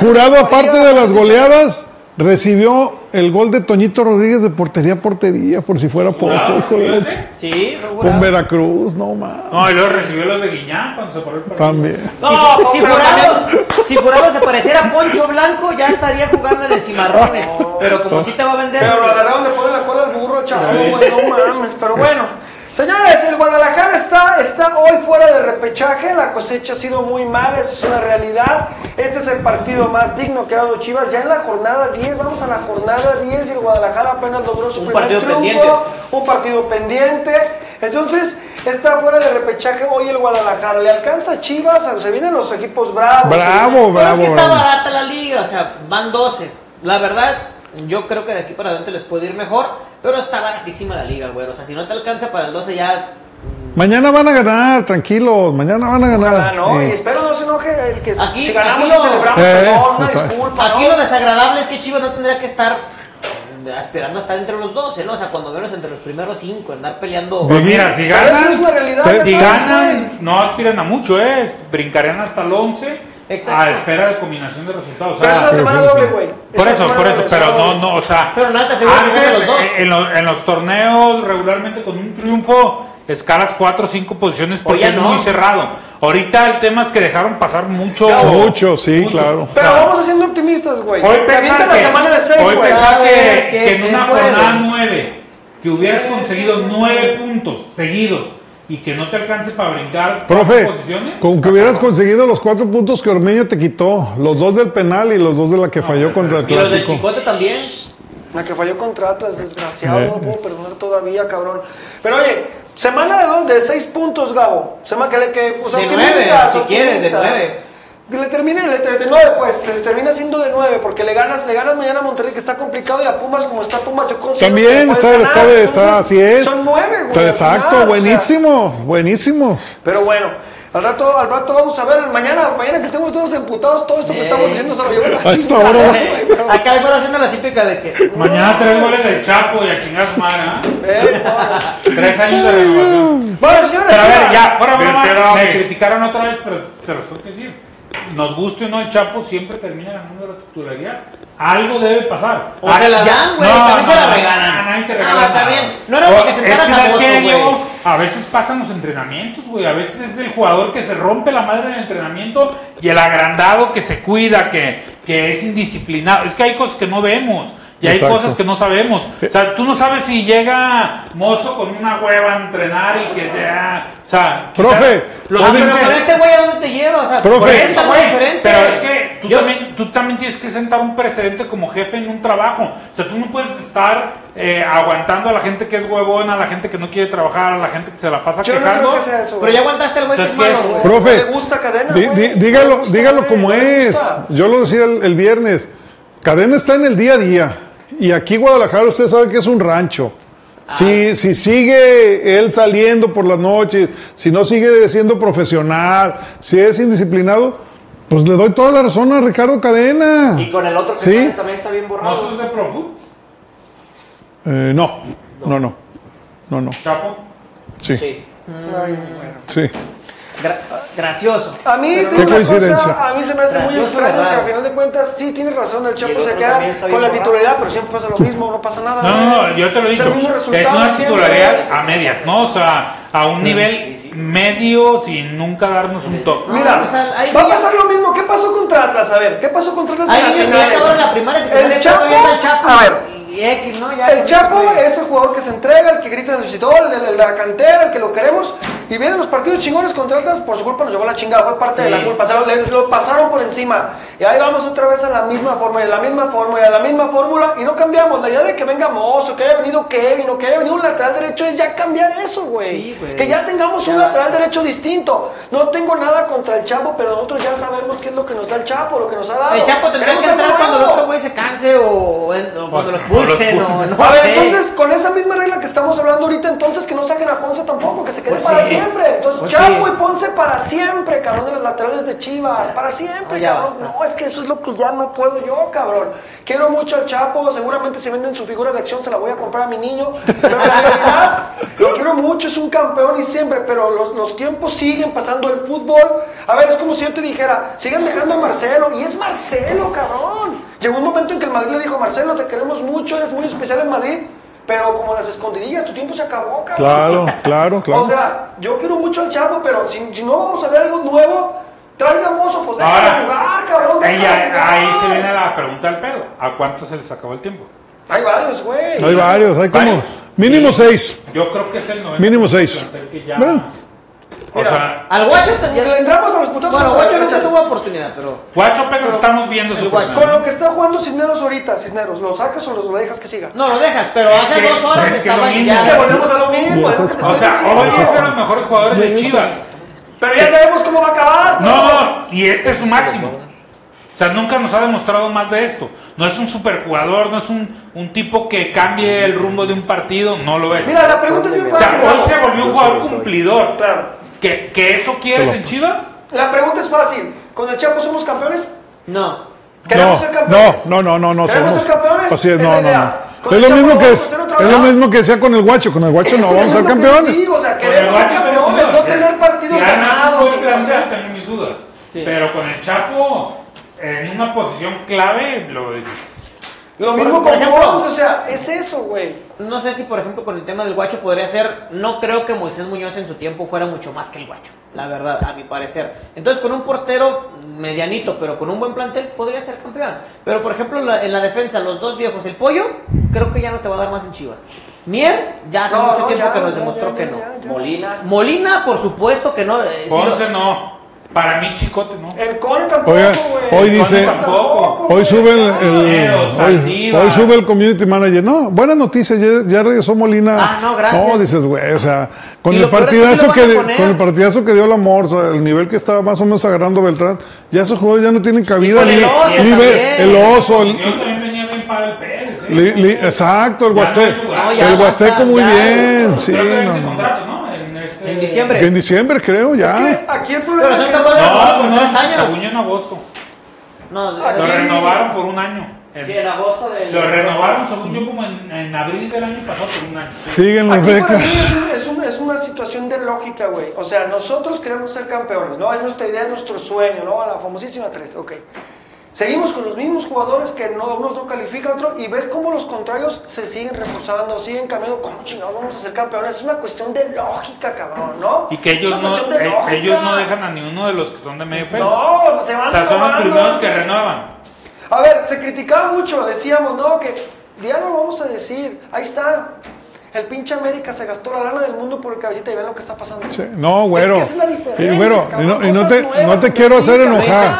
jurado aparte de las goleadas, recibió el gol de Toñito Rodríguez de portería a portería, por si fuera poco, ¿Jurado? hijo de la ch- Sí, Con. Veracruz, no más. No, y luego recibió los de Guiñán cuando se paró el partido. También. No, si jurado, si jurado se pareciera a Poncho Blanco, ya estaría jugando en el Cimarrones. Pero como si te va a vender. Pero lo agarraron de poner la cola al burro, chaval, güey, no mames. Pero bueno. Señores, el Guadalajara está, está hoy fuera de repechaje, la cosecha ha sido muy mala, esa es una realidad. Este es el partido más digno que ha dado Chivas. Ya en la jornada 10, vamos a la jornada 10 y el Guadalajara apenas logró su Un primer partido triunfo, pendiente. un partido pendiente. Entonces, está fuera de repechaje hoy el Guadalajara. ¿Le alcanza a Chivas? Se vienen los equipos bravos. Bravo, vienen- Pero es bravo, que está bravo. barata la liga, o sea, van 12. La verdad, yo creo que de aquí para adelante les puede ir mejor, pero está baratísima la liga, güey. O sea, si no te alcanza para el 12 ya... Mañana van a ganar, tranquilos, mañana van a ganar. Ojalá, ¿no? Eh, Y espero no se enoje el que Aquí- si ganamos aquí no. celebramos, Eh, perdón, una exacto. disculpa. Aquí ¿no? lo desagradable es que Chivas no tendría que estar eh, esperando hasta entre los 12, ¿no? O sea, cuando menos entre los primeros 5, andar peleando... Pues mira, si Pero eso ganan, es una realidad. Pues si ganan, no aspiran a mucho, ¿eh? Brincarían hasta el 11 Exacto. a espera de combinación de resultados. O Pero es sea, una semana doble, güey. Es por eso, por eso, doble, pero no, no, o sea, Pero nada que ganen los dos. eh, en, los, en los torneos regularmente con un triunfo escalas cuatro o cinco posiciones porque ya es no. muy cerrado. Ahorita el tema es que dejaron pasar mucho. Mucho, sí, claro. Pero O vamos haciendo optimistas, güey. Hoy pensar la que, semana de 6, hoy güey. pensar A ver, que, que que en se una puede. jornada 9 que hubieras conseguido nueve puntos seguidos y que no te alcance para brincar Profe, posiciones. con que hubieras conseguido los cuatro puntos que Ormeño te quitó, los dos del penal y los dos de la que falló contra el Y los del clásico. Chicote también. La que falló contra Atlas, desgraciado, Eh. no puedo perdonar todavía, cabrón. Pero oye, semana de dos, de 6 puntos, Gabo. Semana que le que, pues, De optimistas, nueve, si quieres, de nueve. Que le termine le, de 9, pues se termina siendo de 9, porque le ganas, le ganas mañana a Monterrey, que está complicado, y a Pumas, como está Pumas, yo considero que También le puedes está, ganar. está, está, así es. Son 9, güey. Exacto, final, o sea, buenísimos, buenísimos. Pero bueno, al rato, al rato vamos a ver, mañana, mañana que estemos todos emputados, todo esto que Eh. estamos diciendo se lo lleva la (laughs) A esta chingada, hora. güey, pero- Acá el güero haciendo la típica de que... (laughs) Mañana tres goles del Chapo y a chingar su madre, ¿ah? Eh. Tres años de renovación. Bueno, señores, Pero a ver, ya, fuera broma, me criticaron otra vez, pero se los tengo que decir. Nos guste o no, el Chapo siempre termina ganando la titularidad. Algo debe pasar. O se la dan, güey, también se la regalan. no, nadie te No, regala está nada. bien. No era porque es que, a. Diego? A veces pasan los entrenamientos, güey. A veces es el jugador que se rompe la madre en el entrenamiento y el agrandado que se cuida, que, que es indisciplinado. Es que hay cosas que no vemos. Y hay cosas que no sabemos. O sea, tú no sabes si llega Mozo con una hueva a entrenar y que te... ah, o sea, Profe, los Ah, pero con este güey, ¿a dónde te lleva? O sea, Profe. eso güey. diferente. Pero es que tú, Yo- también, tú también tienes que sentar un precedente como jefe en un trabajo. O sea, tú no puedes estar eh, aguantando a la gente que es huevona, a la gente que no quiere trabajar, a la gente que se la pasa Yo no quejando. creo que sea eso, Pero ya aguantaste al güey que es malo, güey. Profe, No le gusta cadena, güey. dígalo, gusta, dígalo como es. Yo lo decía el, el viernes. Cadena está en el día a día. Y aquí Guadalajara usted sabe que es un rancho. Ah. Si, si sigue él saliendo por las noches, si no sigue siendo profesional, si es indisciplinado, pues le doy toda la razón a Ricardo Cadena. Y con el otro que Sí. sale también está bien ¿No borrado. sos de Profu? Eh, no, no, no. No, no. Chapo. Sí, sí. Sí. Ay, bueno. Gra- gracioso. A mí, Qué coincidencia. cosa, a mí se me hace muy extraño que al final de cuentas sí tienes razón, el Chapo el se queda con la titularidad, pero siempre pasa lo mismo, no pasa nada. No, no, yo te lo he Es dicho. Es una siempre. titularidad a medias, ¿no? O sea, a un nivel medio sin nunca darnos un top. Mira, No, o sea, hay va a pasar lo mismo. ¿Qué pasó contra Atlas? A ver, ¿qué pasó contra Atlas Hay en finales? acabaron la primaria, El Chapo, el Chapo. a ver, Y X, ¿no? Ya El Chapo es el jugador que se entrega, el que grita en el visitador, el de la cantera, el que lo queremos. Y vienen los partidos chingones contra Atlas, por su culpa nos llevó la chingada, fue parte de la Sí. culpa, se lo, le- lo pasaron por encima. Y ahí vamos otra vez a la misma forma, y a la misma forma, y a la misma fórmula, y no cambiamos. La idea de que venga Mozo, que haya venido Kevin, o que haya venido un lateral derecho, es ya cambiar eso, güey. Sí, güey. que ya tengamos Ya un lateral derecho distinto. No tengo nada contra el Chapo, pero nosotros ya sabemos qué es lo que nos da el Chapo, lo que nos ha dado. El Chapo Queremos que entrar cuando el otro güey se canse o, en- o cuando o lo expulsen o expulsen. no A ver, sé. entonces, con esa misma regla que estamos hablando ahorita, entonces que no saquen a Ponce tampoco, que se quede Pues para sí. siempre. Entonces, Pues Chapo sí. y Ponce para siempre, cabrón, de los laterales de Chivas, para siempre, No, ya cabrón. basta. No, es que eso es lo que ya no puedo yo, cabrón. Quiero mucho al Chapo, seguramente si venden su figura de acción se la voy a comprar a mi niño, pero en realidad lo quiero mucho, es un campeón y siempre, pero los, los tiempos siguen pasando el fútbol. A ver, es como si yo te dijera, sigan dejando a Marcelo, y es Marcelo, cabrón. Llegó un momento en que el Madrid le dijo, Marcelo, te queremos mucho, eres muy especial en Madrid, pero como las escondidillas, tu tiempo se acabó, cabrón. Claro, (laughs) claro, claro. O sea, yo quiero mucho al Chapo, pero si, si no vamos a ver algo nuevo, traiga mozo, pues déjalo Ahora, jugar, cabrón. déjalo ella- jugar. ahí se viene la pregunta al pedo. ¿A cuánto se les acabó el tiempo? Hay varios, güey. hay varios, hay como mínimo Sí. seis. Yo creo que es el 90. Mínimo seis. que ya- Bueno. O sea, Al Guacho te- Le entramos a los putazos. Bueno, Guacho nunca tuvo oportunidad, pero. Guacho apenas estamos viendo su. Con lo que está jugando Cisneros ahorita, Cisneros, ¿lo sacas o lo dejas que siga? No lo dejas, pero Es hace que- dos horas es que estaba mismo. Es que ya. volvemos a lo mismo, es lo que te O sea, diciendo. hoy es de los mejores jugadores de Chivas. Pero ya sabemos cómo va a acabar. No, y este es su máximo. O sea, nunca nos ha demostrado más de esto. No es un superjugador, no es un, un tipo que cambie el rumbo de un partido, no lo es. Mira, la pregunta es bien o sea, fácil. hoy se volvió un jugador cumplidor. Claro. ¿Que, que eso quieres en Chivas? La pregunta es fácil. ¿Con el Chapo somos campeones? No. ¿Queremos No, ser campeones? no, no, no, no, ¿Queremos somos- ser campeones? Así es, no, no, no. Es lo mismo que es, es lo mismo que decía con el guacho, con el guacho no vamos a ser campeones. digo, o sea, queremos ser campeones, no sea, tener partidos ganados. sea, tengo mis dudas. Sí. Pero con el Chapo, en una posición clave, lo dices. Lo mismo con Ponce, o sea, es eso, güey. No sé si, por ejemplo, con el tema del Guacho podría ser. No creo que Moisés Muñoz en su tiempo fuera mucho más que el Guacho, la verdad, a mi parecer. Entonces, con un portero medianito, pero con un buen plantel, podría ser campeón. Pero, por ejemplo, la- en la defensa, los dos viejos, el pollo, creo que ya no te va a dar más en Chivas. Mier, ya hace No, mucho no, tiempo ya, que nos demostró ya, que no. ya, ya. Molina. Molina, por supuesto que no. eh, lo- Ponce no. Para mí, Chicote no. El Cone tampoco, Oiga, güey. hoy El dice- tampoco, Hoy güey. sube el, hoy, sube el community manager. No, buena noticia, ya, ya regresó Molina. Ah, no, gracias. No, dices, güey, o sea, con el lo peor es que sí partidazo que, con el partidazo que dio la Morsa, el nivel que estaba más o menos agarrando Beltrán, ya esos jugadores ya no tienen cabida. con el ni- oso ni el oso, el- Yo también venía bien para el Pérez. ¿eh? li- li- exacto, el Huasteco. No, el Huasteco muy ya. bien, sí, no. contrato, ¿no? En, En diciembre. En diciembre creo ya. Es que aquí el problema Pero es que campeones. No, por no, tres años. según yo en agosto. No, Aquí- Lo no, renovaron por un año. Sí, en agosto del. Lo renovaron, según yo, como en, en abril del año pasado por un año. Siguen las becas. mí es, un- es un- es una situación de lógica, güey. O sea, nosotros queremos ser campeones, ¿no? Es nuestra idea, es nuestro sueño, ¿no? La famosísima 3, ok. Seguimos con los mismos jugadores que no, unos no califican, otros, y ves cómo los contrarios se siguen reforzando, siguen cambiando. ¿Cómo chingados vamos a ser campeones? Es una cuestión de lógica, cabrón, ¿no? Y que ellos no, eh, ellos no dejan a ninguno de los que son de medio pelo. No, se van o sea, son los primeros que renuevan. A ver, se criticaba mucho, decíamos, no, que ya lo vamos a decir, ahí está. El pinche América se gastó la lana del mundo por el cabecita y ven lo que está pasando. Sí, No, güero. Es que esa es la diferencia, Y, güero, y cabrón, no, y no te, no te quiero hacer enojar.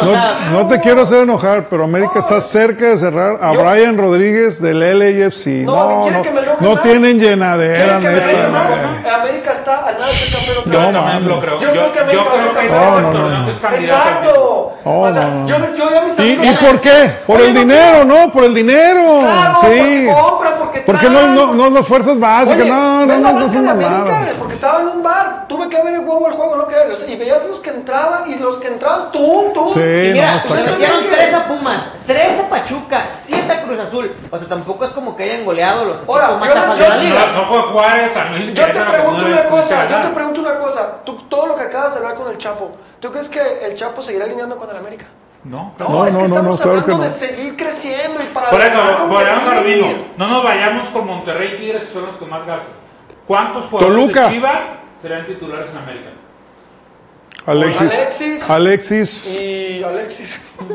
O No, sea, no te quiero hacer enojar, pero América está cerca de cerrar a Yo- Brian Rodríguez del LAFC. No, No, ¿quieren no, que me enoje no más? tienen llenadera, ¿Quieren que me neta. enoje más? no. América está a nada de ser campeón Yo también lo creo. Yo creo que América va a ser campeón. No, no, no. Exacto. Oh, o sea, no, no. yo, les- yo, yo a mis ¿Y, amigos. y por qué? Por el dinero, ¿no? Por el dinero. Claro, sí. porque no, no, no las fuerzas básicas, Oye, no, no, no, no de América, porque estaba en un bar, tuve que ver el huevo al juego, no que y veías los que entraban y los que entraban, tú, tú. Sí, Y mira, no, pues, que- 3 a Pumas, 3 a Pachuca, 7 a Cruz Azul. O sea, tampoco es como que hayan goleado los equipos Ahora, más yo- chafas de la liga. No, no fue Juárez, San Luis. Yo te pregunto no una cosa, yo te pregunto una cosa, tú, todo lo que acabas de hablar con el Chapo, ¿tú crees que el Chapo seguirá alineando con el América? No, No, No, es no, que no, estamos no, claro hablando que de no. seguir creciendo y para Por eso, lo competir. mismo. No nos vayamos con Monterrey y Tigres, que son los que más gastan. ¿Cuántos jugadores Toluca. de Chivas serán titulares en América? Alexis. Alexis. Alexis. Y Alexis. (laughs)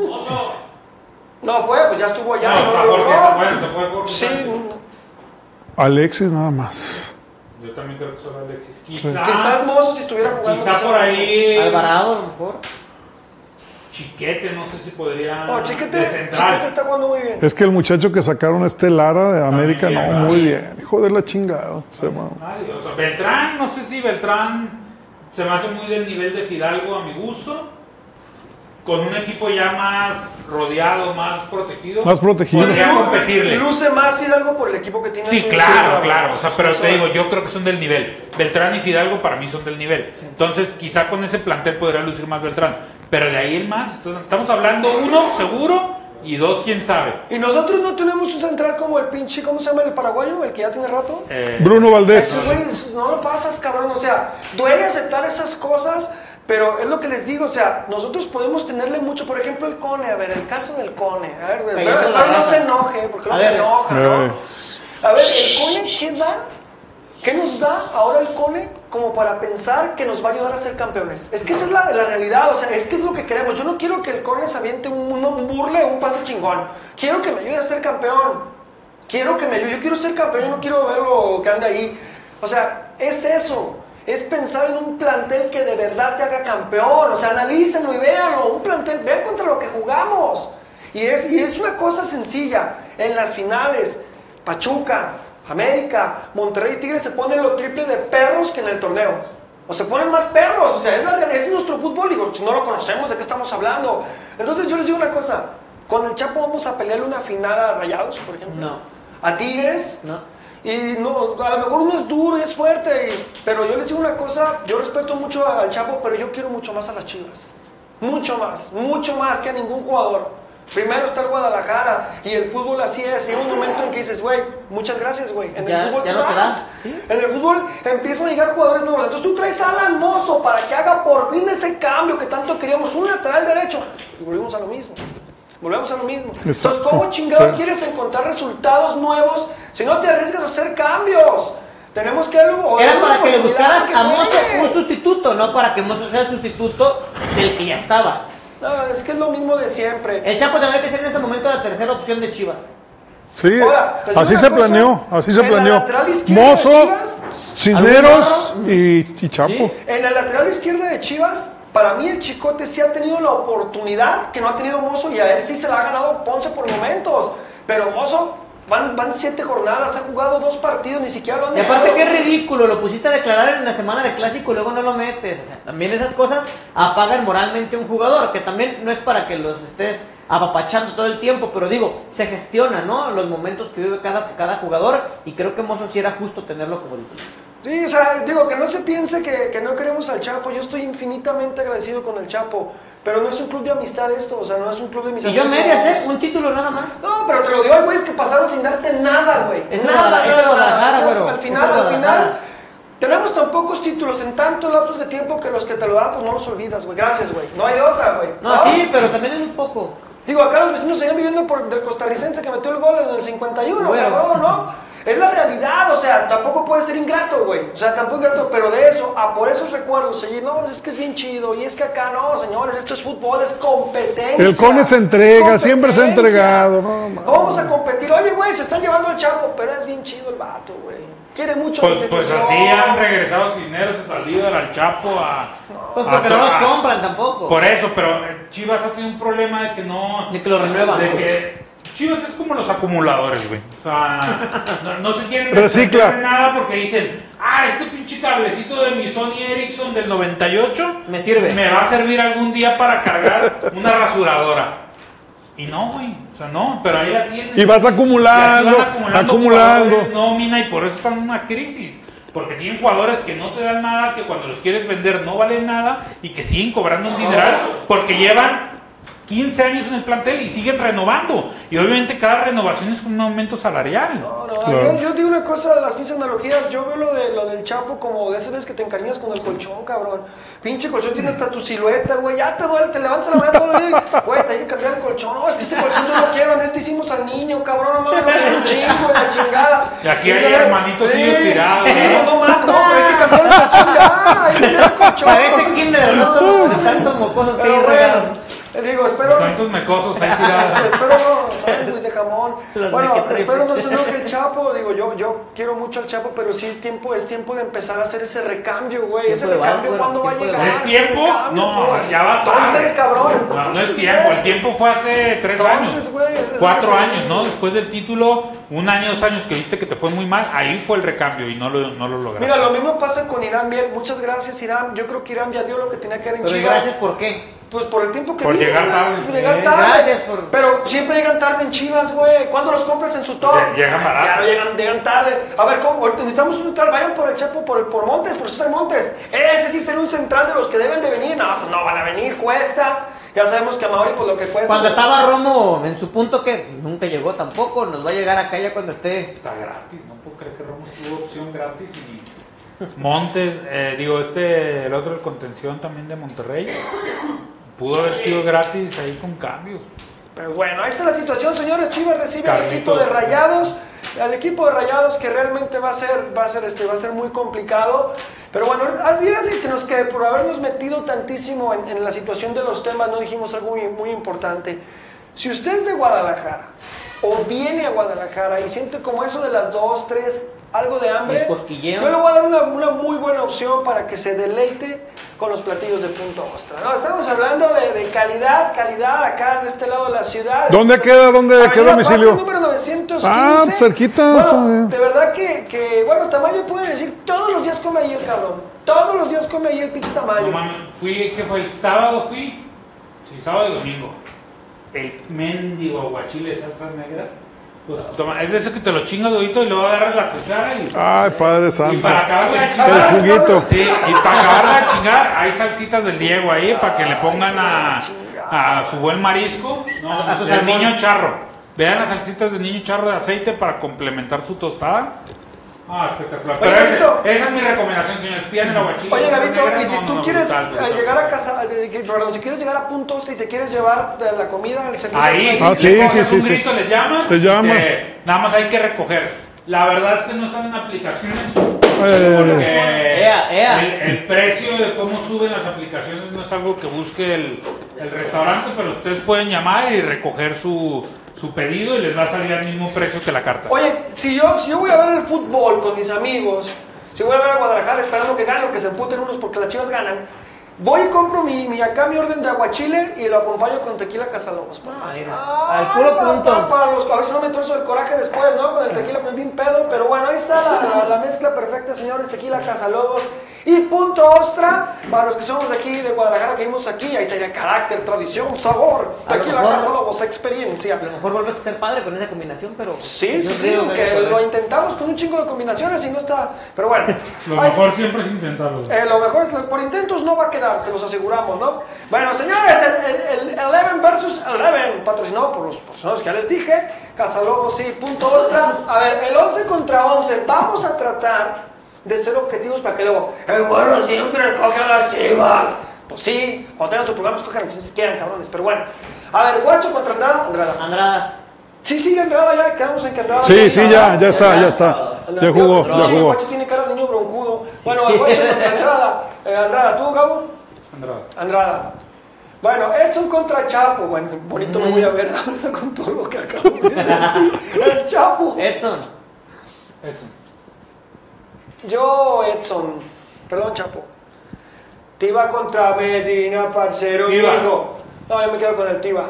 No fue, pues ya estuvo allá, No, no, Jorge, logró. bueno, se fue Sí. Alexis nada más. Yo también creo que solo Alexis. Quizá, quizás Mozo si estuviera jugando. quizá quizás por ahí Alvarado, a lo mejor. Chiquete, no sé si podría No, Chiquete. Chiquete está jugando muy bien. Es que el muchacho que sacaron este Lara de América, bien, no, muy Sí. bien. Hijo de la chingada. Se va. Nadie, o sea, Beltrán, no sé si Beltrán se me hace muy del nivel de Fidalgo a mi gusto. Con un equipo ya más rodeado, más protegido. Más protegido. Podría competirle. Luce más Fidalgo por el equipo que tiene. Sí, claro, claro. O sea, pero te digo, yo creo que son del nivel. Beltrán y Fidalgo para mí son del nivel. Entonces, quizá con ese plantel podría lucir más Beltrán. Pero de ahí el más, entonces, estamos hablando uno, seguro, y dos, quién sabe. Y nosotros no tenemos un central como el pinche, ¿cómo se llama el paraguayo? El que ya tiene rato. Eh, Bruno Valdés. güey, no lo pasas, cabrón. O sea, duele aceptar esas cosas, pero es lo que les digo. O sea, nosotros podemos tenerle mucho. Por ejemplo, el Cone. A ver, el caso del Cone. A ver, pero no se enoje, porque luego se enoja, ¿no? A ver, ¿el Cone qué da? ¿Qué nos da ahora el Cone como para pensar que nos va a ayudar a ser campeones? Es que esa es la, realidad, o sea, es que es lo que queremos. Yo no quiero que el Cone se aviente un, un burle o un pase chingón. Quiero que me ayude a ser campeón. Quiero que me ayude. Yo quiero ser campeón, yo no quiero verlo que ande ahí. O sea, es eso. Es pensar en un plantel que de verdad te haga campeón. O sea, analícenlo y véanlo. Un plantel, vean contra lo que jugamos. Y es, y es una cosa sencilla. En las finales, Pachuca, América, Monterrey y Tigres se ponen lo triple de perros que en el torneo. O se ponen más perros. O sea, es la realidad, es nuestro fútbol. Digo, si no lo conocemos, ¿de qué estamos hablando? Entonces yo les digo una cosa. Con el Chapo vamos a pelearle una final a Rayados, por ejemplo. No. A Tigres. No. Y no, a lo mejor uno es duro y es fuerte, y- pero yo les digo una cosa, yo respeto mucho al Chapo, pero yo quiero mucho más a las Chivas. Mucho más, mucho más que a ningún jugador. Primero está el Guadalajara y el fútbol así es. Llega un momento en que dices, güey, muchas gracias, güey. En Ya- el fútbol no te vas. ¿sí? En el fútbol empiezan a llegar jugadores nuevos. Entonces tú traes a Alan Mozo para que haga por fin ese cambio que tanto queríamos. Un lateral derecho. Y volvemos a lo mismo. Volvemos a lo mismo. Entonces, Exacto. ¿cómo chingados Sí. quieres encontrar resultados nuevos si no te arriesgas a hacer cambios? Tenemos que darle o Era para que le buscaras que a Mozo un sustituto, no para que Mozo sea el sustituto del que ya estaba. No, es que es lo mismo de siempre. El Chapo tendría que ser en este momento la tercera opción de Chivas. Sí, Ahora, así se cosa, planeó, así se en la planeó. lateral izquierda de Mozo, Chivas, Cisneros y, y Chapo. Sí. En la lateral izquierda de Chivas, para mí el Chicote sí ha tenido la oportunidad que no ha tenido Mozo y a él sí se la ha ganado Ponce por momentos. Pero Mozo, van, van siete jornadas, ha jugado dos partidos, ni siquiera lo han Y aparte dejado. que es ridículo, lo pusiste a declarar en la semana de clásico y luego no lo metes. O sea, también esas cosas apagan moralmente a un jugador, que también no es para que los estés apapachando todo el tiempo, pero digo, se gestiona, ¿no? Los momentos que vive cada, cada jugador y creo que Mozo sí era justo tenerlo como titular. Sí, o sea, digo, que no se piense que, que no queremos al Chapo. Yo estoy infinitamente agradecido con el Chapo. Pero no es un club de amistad esto, o sea, no es un club de mis Y yo medias, ¿eh? Un título nada más. No, pero te lo digo, hay güeyes que pasaron sin darte nada, güey. Es nada, es nada, Guadalajara, güero. Al Es final, al final, tenemos tan pocos títulos en tantos lapsos de tiempo que los que te lo dan, pues no los olvidas, güey. Gracias, güey. No hay de otra, güey. No, sí, pero también es un poco. Digo, acá los vecinos seguían viviendo por del costarricense que metió el gol en el 51, Bueno. cabrón, ¿no? Es la realidad, o sea, tampoco puede ser ingrato, güey. O sea, tampoco ingrato, pero de eso, a por esos recuerdos, seguir, no, es que es bien chido, y es que acá no, señores, esto es fútbol, es competencia. El Cone se entrega, siempre se ha entregado, no. Vamos a competir, oye, güey, se están llevando al chavo, pero es bien chido el vato, güey. quiere mucho Pues, pues así han regresado Cisneros, a Saldívar, al Chapo, a... Pues a porque no los compran tampoco. Por eso, pero eh, Chivas ha tenido un problema de que no... De que lo renuevan. De que Chivas es como los acumuladores, güey. O sea, (laughs) no, no se quieren Recicla. desprender de nada porque dicen, ah, este pinche cablecito de mi Sony Ericsson del 98 Me sirve. me va a servir algún día para cargar una rasuradora. Y no, güey. O sea, no, pero ahí la tienen. Y vas Y acumulando, van acumulando. acumulando. nómina y por eso están en una crisis. Porque tienen jugadores que no te dan nada, que cuando los quieres vender no valen nada y que siguen cobrando un dineral porque llevan 15 años en el plantel y siguen renovando. Y obviamente cada renovación es con un aumento salarial. No, no, Claro. yo, yo digo una cosa de las pinches analogías. Yo veo lo, de, lo del Chapo como de esas veces que te encariñas con el colchón, cabrón. Pinche colchón tiene hasta tu silueta, güey. Ya te duele, te levantas la mañana todo el día. y, Güey, te hay que cambiar el colchón. No, es que ese colchón yo lo quiero. En este hicimos al niño, cabrón. No mames, lo quiero un chingo, la chingada. Y aquí hay hermanitos suyos tirados, Sí, ¿no? no, no mames, no, pero hay que cambiar el colchón ya. Ahí viene el colchón. Parece kinder de tantos, de tantos mocosos que hay regados. Bueno, digo, espero. Tantos mecosos ahí tirados. (laughs) espero no, sándwich de jamón. Los bueno, espero no se enoje el Chapo. Digo, yo, yo quiero mucho al Chapo, pero sí es tiempo, es tiempo de empezar a hacer ese recambio, güey. Ese recambio, ¿cuándo va a llegar? ¿Es tiempo? recambio, No, pues. ya va Entonces, cabrón. No, no es tiempo, el tiempo fue hace tres Entonces, años. güey, Cuatro años. ¿no? Después del título, un año, dos años que viste que te fue muy mal, ahí fue el recambio y no lo, no lo lograste. Mira, lo mismo pasa con Irán. Bien, muchas gracias, Irán. Yo creo que Irán ya dio lo que tenía que dar en Chivas. gracias, ¿por qué? Pues por el tiempo que Por vino, llegar tarde. por llegar Eh, tarde. gracias por- Pero siempre llegan tarde en Chivas, güey. ¿Cuándo los compras en su top? Lle- llegan barato. Ya no llegan, llegan tarde. A ver, ¿cómo? Ahorita necesitamos un central. Vayan por el Chapo, por, el, por Montes, por César Montes. Ese sí será un central de los que deben de venir. No, pues no van a venir, cuesta. Ya sabemos que a Mauri, pues lo que cuesta. Cuando estaba Romo en su punto que nunca llegó tampoco, nos va a llegar acá ya cuando esté. Está gratis, no puedo creer que Ramos tuvo opción gratis y Montes, eh, digo, este, el otro, el contención también de Monterrey, pudo haber sido gratis ahí con cambios. Pero bueno, ahí está la situación, señores. Chivas recibe al equipo de Rayados, al equipo de Rayados que realmente va a ser, va a ser, este, va a ser muy complicado. Pero bueno, fíjate que nos que por habernos metido tantísimo en, en la situación de los temas, no dijimos algo muy, muy importante. Si usted es de Guadalajara o viene a Guadalajara y siente como eso de las dos, tres, algo de hambre, yo le voy a dar una, una muy buena opción para que se deleite con los platillos de Punto Ostra. No, estamos hablando de, de calidad, calidad acá de este lado de la ciudad. ¿Dónde Este- queda? ¿Dónde- Avenida qué domicilio? Número 915. Ah, cerquita, Bueno, sabe. de verdad que, que, bueno, Tamayo puede decir, todos los días come ahí el cabrón. Todos los días come ahí el pinche Tamayo. No fui, ¿qué fue? ¿El sábado fui? Sí, sábado y domingo. El mendigo aguachile de salsas negras. Pues, toma, es de ese que te lo chingas de oído y luego agarras la cuchara y... Ay, Padre Y Santo. para acabar de El chingar, juguito. sí, y para acabar de chingar, hay salsitas del Diego ahí para que le pongan a, a su buen marisco, no, A- su del salmón. niño charro. Vean las salsitas del niño charro de aceite para complementar su tostada. Ah, espectacular. Oye, Pero esa es mi recomendación, señores. Pidan el aguachile. Oye, negras, y si no, tú no, quieres brutal, llegar a casa, eh, perdón, si quieres llegar a Punto Ostra y te quieres llevar de la comida, el servicio. Ahí, Ah, si sí, le sí, pones sí, un sí. grito, les llamas. Les llama. nada más hay que recoger. La verdad es que no están en aplicaciones. Eh, porque Ea, ea. El, el precio de cómo suben las aplicaciones no es algo que busque el, el restaurante, pero ustedes pueden llamar y recoger su, su pedido y les va a salir al mismo precio que la carta. Oye, si yo, si yo voy a ver el fútbol con mis amigos, si voy a ver a Guadalajara esperando que gane o que se emputen unos porque las chivas ganan, voy y compro mi, mi acá mi orden de aguachile y lo acompaño con tequila Casalobos. papá. Ah, mira, Ay, al puro papá, punto. Para los, a ver si no me trozo el coraje después, ¿no? Con el tequila pues bien pedo, pero bueno, ahí está la, la- la mezcla perfecta, señores, tequila Casalobos. Y punto ostra, para los que somos de aquí, de Guadalajara, que vimos aquí, ahí estaría carácter, tradición, sabor, A lo tequila mejor- Casalobos, experiencia. A lo mejor vuelves a ser padre con esa combinación, pero. Sí, sí, sí, que lo intentamos con un chingo de combinaciones y no está. Pero bueno, (laughs) Lo mejor siempre es intentarlo. eh, lo mejor es, por intentos no va a quedar, se los aseguramos, ¿no? Bueno, señores, el, el, el Eleven versus Eleven, patrocinado por los personajes que ya les dije, Casalobos, sí, punto ostra. A ver, el 11 contra 11, vamos a tratar de ser objetivos para que luego, el bueno siempre escoge a las chivas. Pues sí, cuando tengan su programa, escojan lo que ustedes quieran, cabrones, pero bueno. A ver, Guacho contra Andrada, Andrada. Andrada. Sí, sigue Andrada ya, quedamos en que Andrada. Sí, ya sí, ya, ya está, ya está. Ya jugó, ya Sí, jugó. Guacho tiene cara de niño broncudo. Bueno, el Guacho contra (laughs) Andrada. Eh, Andrada, ¿tú, Gabo? Andrade. Andrada. Bueno, Edson contra Chapo. Bueno, bonito me voy a ver (laughs) con todo lo que acabo de decir. (laughs) El Chapo. Edson. Edson. Yo, Edson. Perdón, Chapo. Tiba contra Medina, parcero amigo. No, yo me quedo con el Tiba.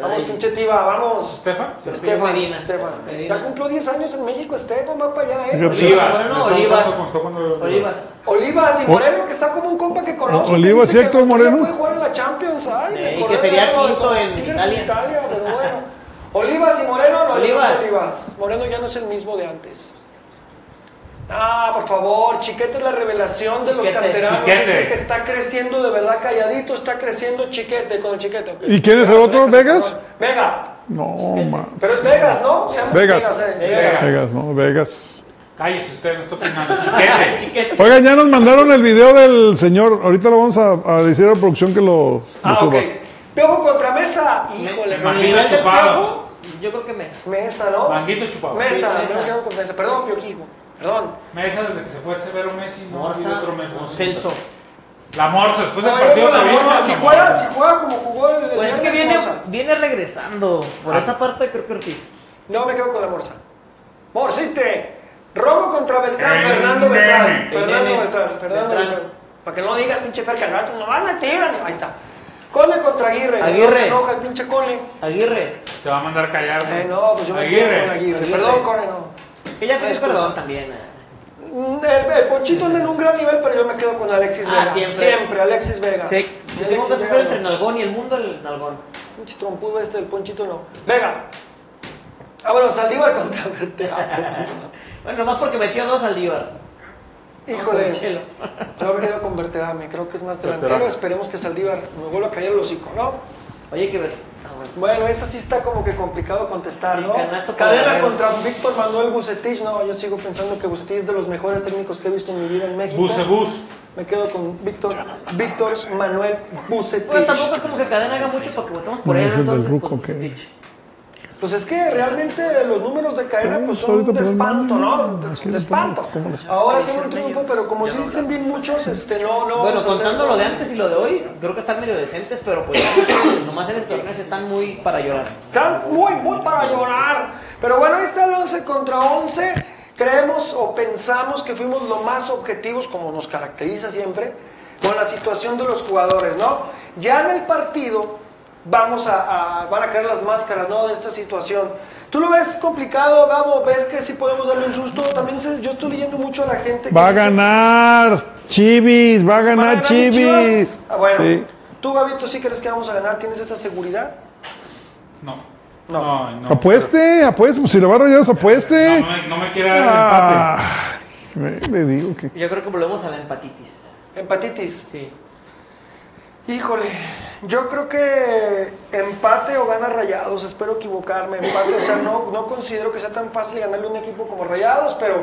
Vamos, pinche Tiba, vamos. ¿Estefan? Estefan, Medina. Estefan. Medina. Ya cumplió 10 años en México, Estefan, va para allá, ¿eh? Olivas. Bueno, Olivas. Olivas. Olivas y Moreno, que está como un compa que conozco. Olivas y Héctor Moreno. puede jugar en la Champions, ay, me Sí, que sería quinto en Tigres Italia. Italia, pero bueno. Olivas y Moreno, no. Olivas. Olivas. Moreno ya no es el mismo de antes. Ah, por favor, Chiquete es la revelación de los canteranos. Chiquete. Es el que está creciendo de verdad calladito, está creciendo Chiquete con el Chiquete. ok. ¿Y quién es el otro? ¿Vegas? Vega. No, ma. Pero es Vegas, ¿no? Se llama Vegas. eh, Vegas. Vegas, no, Vegas. Cállese usted, no está opinando. (laughs) Chiquete. Chiquete. Oigan, ya nos mandaron el video del señor. Ahorita lo vamos a, a decir a la producción que lo, lo Ah, suba. ok. Piojo contra Mesa. Híjole, Me- chupado. Yo creo que Mesa. Mesa, ¿no? Manguito chupado. Mesa, Sí, me Mesa. con Mesa. Perdón, Piojijo. Perdón. Mesa desde que se fue Severo Messi, no otro Mesa. o Celso. La Morsa, después del No, partido la Morsa, si la juega, si juega como jugó el, el Pues es que viernes, viene, regresando. Por Ah. esa parte creo que Ortiz. No, me quedo con la Morsa. Morsite. Robo contra Beltrán, El Fernando nene. Beltrán. El Fernando. Beltrán, Fernando Beltrán. Beltrán. Para que no digas, pinche Fer Cargacho, no van a tirar. Ahí está. Cone contra Aguirre. Aguirre. No se enoja el pinche Cone. Aguirre. Te va a mandar callar. Eh, no, pues yo me quedo con Aguirre. Aguirre. Perdón, Cone, no. Que ya perdón también. eh. Mm, El, el Ponchito anda en un gran nivel, pero yo me quedo con Alexis Ah, Vega. siempre. Alexis Vega. Sí. Alexis que Vega, entre. Nalgón y el mundo, el Nalgón. Pinche trompudo este del Ponchito, no. Vega. Ah, bueno, Saldívar contra Berterame. (laughs) Bueno, nomás porque metió dos al Díbar. Híjole. No me quedo con Berterame, creo que es más delantero. Esperemos que Saldívar me vuelva a caer el hocico, ¿no? Oye, hay que ver. Bueno. Esa sí está como que complicado contestar, ¿no? Cadena contra Víctor Manuel Bucetich. No, yo sigo pensando que Bucetich es de los mejores técnicos que he visto en mi vida en México. Bucebus. Me quedo con Víctor, Víctor Manuel Bucetich. Pues tampoco es como que Cadena haga mucho para que votemos por No, él. es el del Entonces, Ruco, ¿qué? Bucetich. Pues es que realmente los números de cadena Sí, pues son un espanto, no, le espanto. pongo, ¿cómo les- Ahora tiene un triunfo, pero como sí dicen bien muchos, este, no, no. Bueno, vamos a hacer- contando lo de antes y lo de hoy, creo que están medio decentes, pero pues (coughs) nomás en torneos están muy para llorar. Están muy, muy para llorar. Pero bueno, ahí está el 11 contra 11. Creemos o pensamos que fuimos lo más objetivos, como nos caracteriza siempre, con la situación de los jugadores, ¿no? Ya en el partido vamos a, a- van a caer las máscaras, ¿no? De esta situación. ¿Tú lo ves complicado, Gabo? ¿Ves que sí podemos darle un susto? También se- yo estoy leyendo mucho a la gente que Va a dice- ganar Chivis, va a ¿Van a ganar? Chivis. Ah, bueno. Sí. ¿Tú, Gabito, sí crees que vamos a ganar? ¿Tienes esa seguridad? No. No. No, no. Apueste, apueste, pues si le va a rayar, apueste. No, no me, no me quiere dar el empate. Ah, me- le digo que. Yo creo que volvemos a la empatitis. Hepatitis. Sí. Híjole, yo creo que empate o gana Rayados, espero equivocarme, empate, o sea, no, no considero que sea tan fácil ganarle un equipo como Rayados, pero,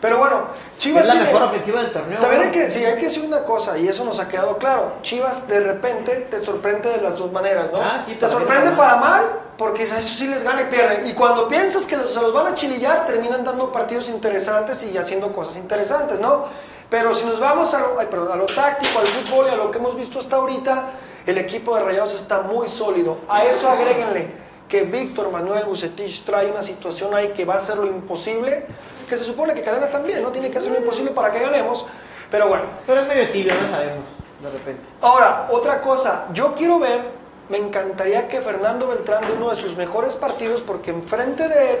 pero bueno, Chivas Es la tiene- mejor ofensiva del torneo. También hay que, sí, hay que decir una cosa, y eso nos ha quedado claro, Chivas de repente te sorprende de las dos maneras, ¿no? Ah, sí, te sorprende para para mal, porque eso sí les gana y pierden, y cuando piensas que se los van a chilillar, terminan dando partidos interesantes y haciendo cosas interesantes, ¿no? Pero si nos vamos a lo, ay, perdón, a lo táctico, al fútbol y a lo que hemos visto hasta ahorita, el equipo de Rayados está muy sólido. A eso agréguenle que Víctor Manuel Bucetich trae una situación ahí que va a hacer lo imposible, que se supone que Cadena también, ¿no? Tiene que hacer lo imposible para que ganemos, pero bueno. Pero es medio tibio, no sabemos, de repente. Ahora, otra cosa, yo quiero ver, me encantaría que Fernando Beltrán de uno de sus mejores partidos, porque enfrente de él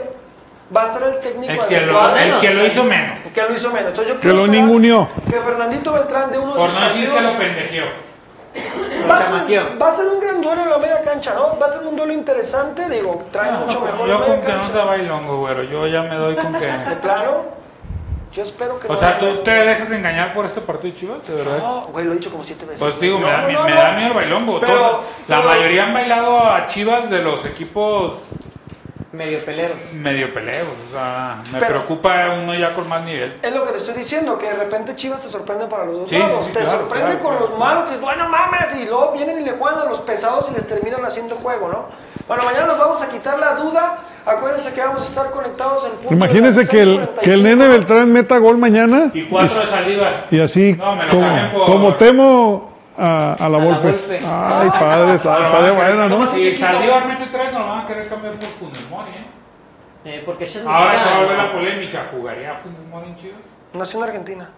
va a estar el técnico El que, lo, el que lo hizo menos. Que lo hizo menos. Entonces yo Que lo ninguneó. Que Fernandito Beltrán de uno de Por sus no decir que lo pendejeó. Va a, ser, va a ser un gran duelo en la media cancha, ¿no? Va a ser un duelo interesante, digo, trae mucho mejor Yo en media con que no cancha. sea bailongo, güero. Yo ya me doy con que. (laughs) De plano, yo espero que O no sea, ¿tú te dejas engañar por este partido, Chivas? ¿De verdad? No, güey, lo he dicho como siete veces. Pues digo, me, No, da, no, me- no, me no. da miedo el bailongo. Pero- Todos- la pero- mayoría han bailado a Chivas de los equipos Medio pelero. medio peleos. O sea, me Pero- preocupa uno ya con más nivel. Es lo que te estoy diciendo, que de repente Chivas te sorprende para los dos Sí, lados. sí, te claro, sorprende claro, con claro. los malos, dices, bueno, mames, y luego vienen y le juegan a los pesados y les terminan haciendo juego, ¿no? Bueno, mañana nos vamos a quitar la duda. Acuérdense que vamos a estar conectados en punto de Imagínense que el, que el nene 6:45. Beltrán meta gol mañana. Y cuatro de salida. Y así, No, como, por- como temo a, a la A la golpe. Ay, padre, padre, lo padre, van a querer- bueno, ¿no? Si. Saldívar mete tres, no lo van a querer cambiar por Mori, ¿eh? Porque Shen Ahora se va a volver la polémica. ¿Jugaría Funes Mori en Chivas? Nació en Argentina.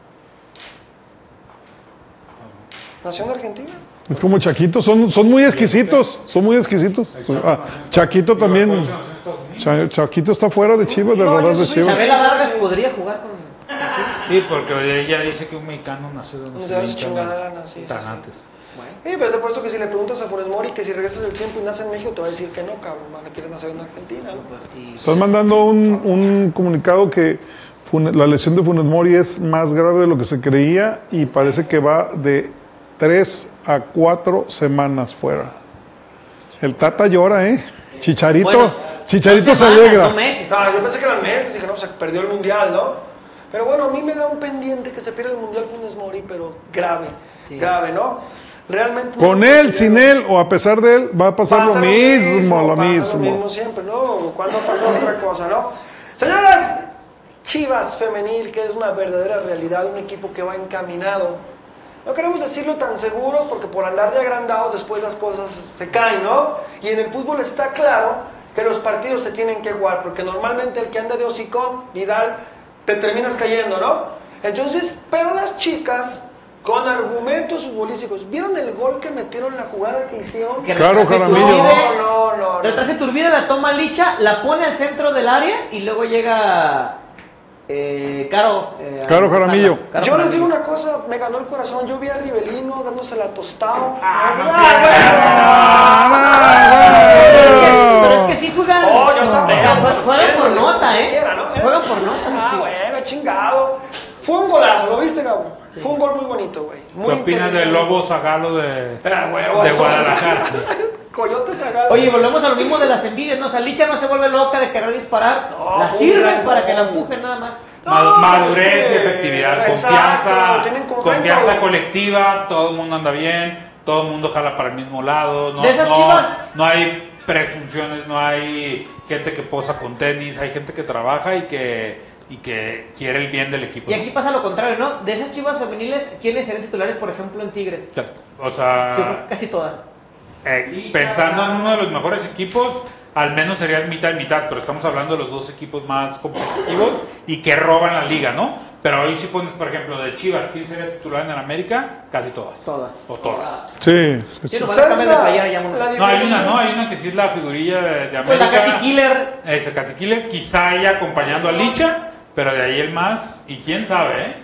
Nació en Argentina. Es como Chaquito, son, son muy exquisitos, son muy exquisitos. Ah, Chaquito también. Cha- Chaquito está fuera de Chivas, de No, de Chivas. Isabela Vargas podría jugar con. Sí, porque ella dice que un mexicano nació donde se chingada sí, sí. antes. Sí, pero te puesto que si le preguntas a Funes Mori que si regresas el tiempo y nace en México, te va a decir que no, cabrón, van a querer nacer en Argentina, ¿no? Pues sí. Están mandando un, un comunicado que Fune- la lesión de Funes Mori es más grave de lo que se creía y parece que va de 3 a 4 semanas fuera. El Tata llora, ¿eh? Chicharito, Bueno, Chicharito se alegra. No meses. No, yo pensé que eran meses y que no, se perdió el mundial, ¿no? Pero bueno, a mí me da un pendiente que se pierda el mundial Funes Mori, pero grave, Sí. grave, ¿no? Realmente. Con él, sin él o a pesar de él, va a pasar Pasa lo mismo, lo pasa mismo. lo mismo siempre, ¿no? ¿Cuándo ha pasado otra cosa, no? Señoras, Chivas Femenil, que es una verdadera realidad, un equipo que va encaminado. No queremos decirlo tan seguros porque por andar de agrandados después las cosas se caen, ¿no? Y en el fútbol está claro que los partidos se tienen que jugar porque normalmente el que anda de hocicón, Vidal, te terminas cayendo, ¿no? Entonces, pero las chicas con argumentos futbolísticos, ¿vieron el gol que metieron la jugada que hicieron? Que Claro. Iturbide, No, no, no, no. Retrasa Iturbide, la toma Licha, la pone al centro del área y luego llega eh, Caro. eh, Caro. Jaramillo. Caro Yo les digo una cosa, me ganó el corazón. Yo vi a Rivelino dándosela tostado. Ah, Pero es, que, pero es que sí juegan. Oh, yo sabía. o sea, juegan por nota, ¿eh? Juegan por nota. Ah, bueno, chingado. Fue un golazo, ¿lo viste, Gabo? Fue un gol muy bonito, güey. ¿Qué opinas del lobo zagalo de, Ah, de Guadalajara? (laughs) Coyote Zagalo. Oye, volvemos a lo mismo de las envidias, ¿no? O sea, Licha no se vuelve loca de querer disparar. No, la sirven para que la empujen nada más. No, Ma- es Madurez que- y efectividad, exacto, confianza, confianza colectiva, todo el mundo anda bien, todo el mundo jala para el mismo lado, no, De esas no, Chivas. no hay presunciones, no hay gente que posa con tenis, hay gente que trabaja y que, y que quiere el bien del equipo. Y ¿no? aquí pasa lo contrario, ¿no? De esas chivas femeniles, ¿quiénes serían titulares, por ejemplo, en Tigres? O Yo creo sea, que casi todas. eh, pensando en uno de los mejores equipos, al menos sería mitad y mitad, pero estamos hablando de los dos equipos más competitivos y que roban la liga, ¿no? Pero hoy si pones, por ejemplo, de Chivas, ¿quién sería titular en el América? Casi todas. Todas. O todas. Sí, sí, Sí, sí. no, van a ¿Sabes cambiar de la- No, hay una, no, hay una que sí es la figurilla de, de América. Pues la Katy Killer. Ese Katy Killer, quizá ella acompañando a Licha, pero de ahí el más, y quién sabe, ¿eh?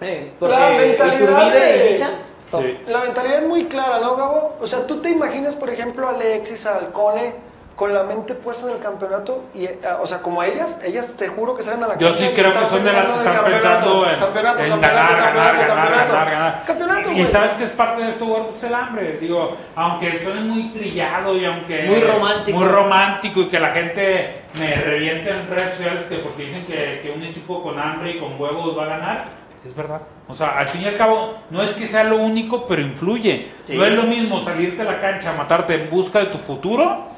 Eh, La mentalidad Iturbide de- y Licha, top. Sí. La mentalidad es muy clara, ¿no, Gabo? O sea, tú te imaginas, por ejemplo, a Alexis, a Alcone, con la mente puesta en el campeonato, y, eh, o sea, como ellas, ellas te juro que salen a la Yo sí creo que son de las que están campeonato, pensando en, campeonato, en campeonato, ganar, ganar, campeonato, ganar, campeonato. ganar, ganar. Campeonato, y sabes que es parte de esto, Gordo, es el hambre. Digo, aunque suene muy trillado y aunque. Muy romántico. Muy romántico y que la gente me reviente en redes sociales que porque dicen que, que un equipo con hambre y con huevos va a ganar. Es verdad. O sea, al fin y al cabo, no es que sea lo único, pero influye. Sí. No es lo mismo salirte a la cancha a matarte en busca de tu futuro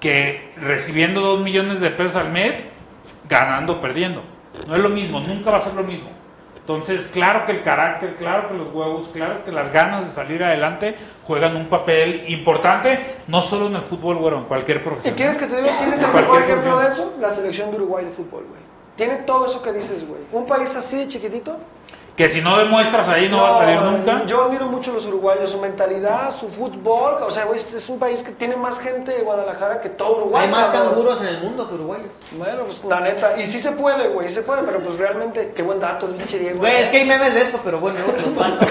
que recibiendo dos millones de pesos al mes, ganando o perdiendo. No es lo mismo, nunca va a ser lo mismo. Entonces, claro que el carácter, claro que los huevos, claro que las ganas de salir adelante juegan un papel importante, no solo en el fútbol, bueno, en cualquier ¿Y profesión. quieres que te diga quién es el mejor ejemplo de eso? La selección de Uruguay de fútbol, güey. Tiene todo eso que dices, güey. Un país así de chiquitito. Que si no demuestras ahí no, va a salir nunca. Yo admiro mucho a los uruguayos, su mentalidad, su fútbol. O sea, güey, es un país que tiene más gente de Guadalajara que todo Uruguay. Hay más canguros en el mundo que uruguayos. Bueno, pues la neta. Y sí se puede, güey, sí se puede, pero pues realmente, qué buen dato, pinche Diego. Güey, es que hay memes de esto, pero bueno, no pasa.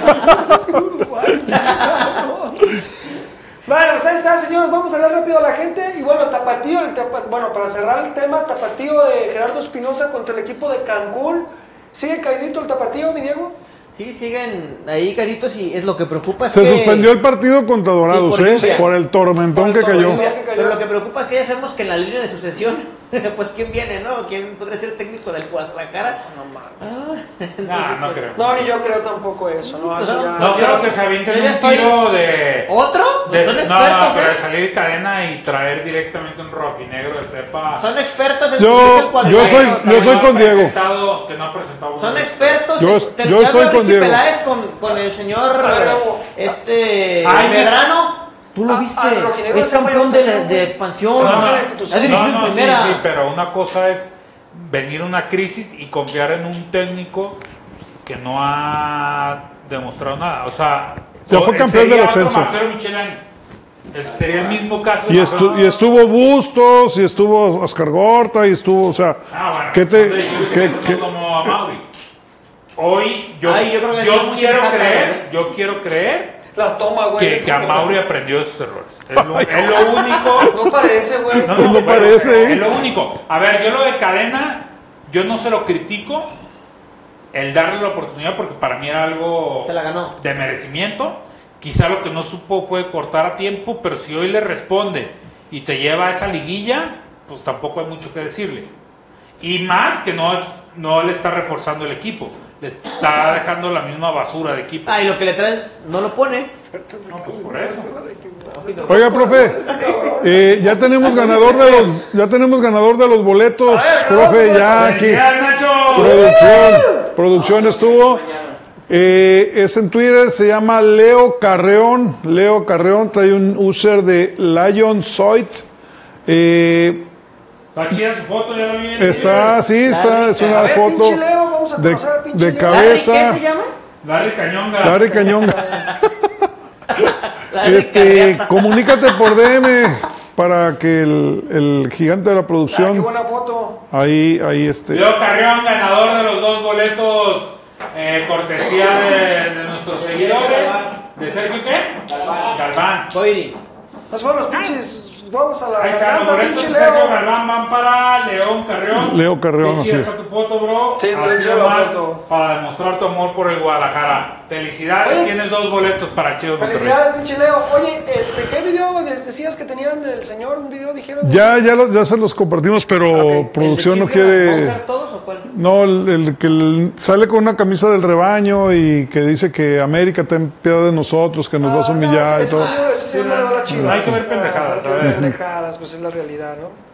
(laughs) Es que Uruguay. (laughs) Bueno, pues ahí está, señores. Vamos a hablar rápido a la gente. Y bueno, Tapatío, el Tapa- bueno, para cerrar el tema, Tapatío de Gerardo Espinosa contra el equipo de Cancún. ¿Sigue caidito el Tapatío, mi Diego? Sí, siguen ahí caritos y es lo que preocupa es Se que... suspendió el partido contra Dorados, por ¿eh? Por el tormentón Por el que cayó. tormentón. que cayó. Pero lo que preocupa es que ya sabemos que en la línea de sucesión, (laughs) pues quién viene, ¿no? ¿Quién podría ser técnico del Guadalajara? No mames. Ah, (laughs) entonces, Nah, no pues, creo. No, ni yo creo tampoco eso, ¿no? Eso ya- No creo que se avienten un estoy- tiro de... ¿Otro? Pues de- son no, expertos, no, pero de ¿eh? salir de cadena y traer directamente un rojinegro de cepa. Son expertos en Yo- al yo soy- yo no soy con Diego. Que no ha presentado Son expertos. Yo- en- te- yo estoy con Richie Diego. Peláez con, con el señor ver, este Ay, Medrano. Tú lo Ah, viste. ah, pero Ginebra es campeón de, también, de expansión. No, no, ha la dirigido No, no, en sí, primera. sí, pero una cosa es venir una crisis y confiar en un técnico que no ha demostrado nada. O sea, Ya fue campeón del ascenso. Sería el mismo caso. Y, estu- y estuvo Bustos, y estuvo Oscar Gorta, y estuvo, o sea, Ah, bueno, ¿qué te, qué- qué- como a Mauri. Hoy yo, Ay, yo creo que yo quiero creer, yo quiero creer Las toma, güey. que, que a Mauri aprendió de sus errores. Es (laughs) lo, es lo único. No parece, güey. No, no bueno, parece. Es lo único. A ver, yo lo de cadena, yo no se lo critico el darle la oportunidad porque para mí era algo Se la ganó. de merecimiento. Quizá lo que no supo fue cortar a tiempo, pero si hoy le responde y te lleva a esa liguilla, pues tampoco hay mucho que decirle. Y más que no, no le está reforzando el equipo, le está dejando la misma basura de equipo. Ah, y lo que le traes no lo pone. No, pues por eso. Oiga, profe, eh, ya tenemos ganador de los, ya tenemos ganador de los boletos, profe, ya aquí. Producción, producción estuvo. Eh, es en Twitter, se llama Leo Carreón. Leo Carreón trae un user de Lion Soit. Eh, Está chida su foto, ya la vi. está, sí, está, es A una ver, foto pinche Leo, vamos a de, conocer al pinche de Leo. Larry, ¿Qué cabeza. se llama? Larry Cañonga. Larry Cañonga. (laughs) Larry Este, Carriata. comunícate por DM para que el, el gigante de la Ah, qué producción buena foto. ahí, ahí este. Leo Carrión, ganador de los dos boletos, eh, cortesía de, de nuestros seguidores. ¿De Sergio qué? Galván. Boiri. Nos fueron los pinches huevos a la Ahí están los garganta, boletos pinche de Sergio Leo. Galván, van para León Carrión. Leo Carrión, chida así. está tu foto, bro. Sí, está Así la nomás foto. Para demostrar tu amor por el Guadalajara. Felicidades, Oye. tienes dos boletos para Chivas Monterrey. Felicidades, pinche Leo. Oye, este, ¿qué video decías que tenían del señor? ¿Un video dijeron? Ya, ya, lo- ya se los compartimos, pero producción no. ¿Vamos a quiere. usar todos o cuál? No, el, el que el- sale con una camisa del rebaño y que dice que América ten piedad de nosotros, que nos vas a Ah, no, humillar y ese todo. señor, ese señor Sí, no le va a no, la chivas. hay que ver pendejadas, Ah, a ver pues es la realidad, ¿no?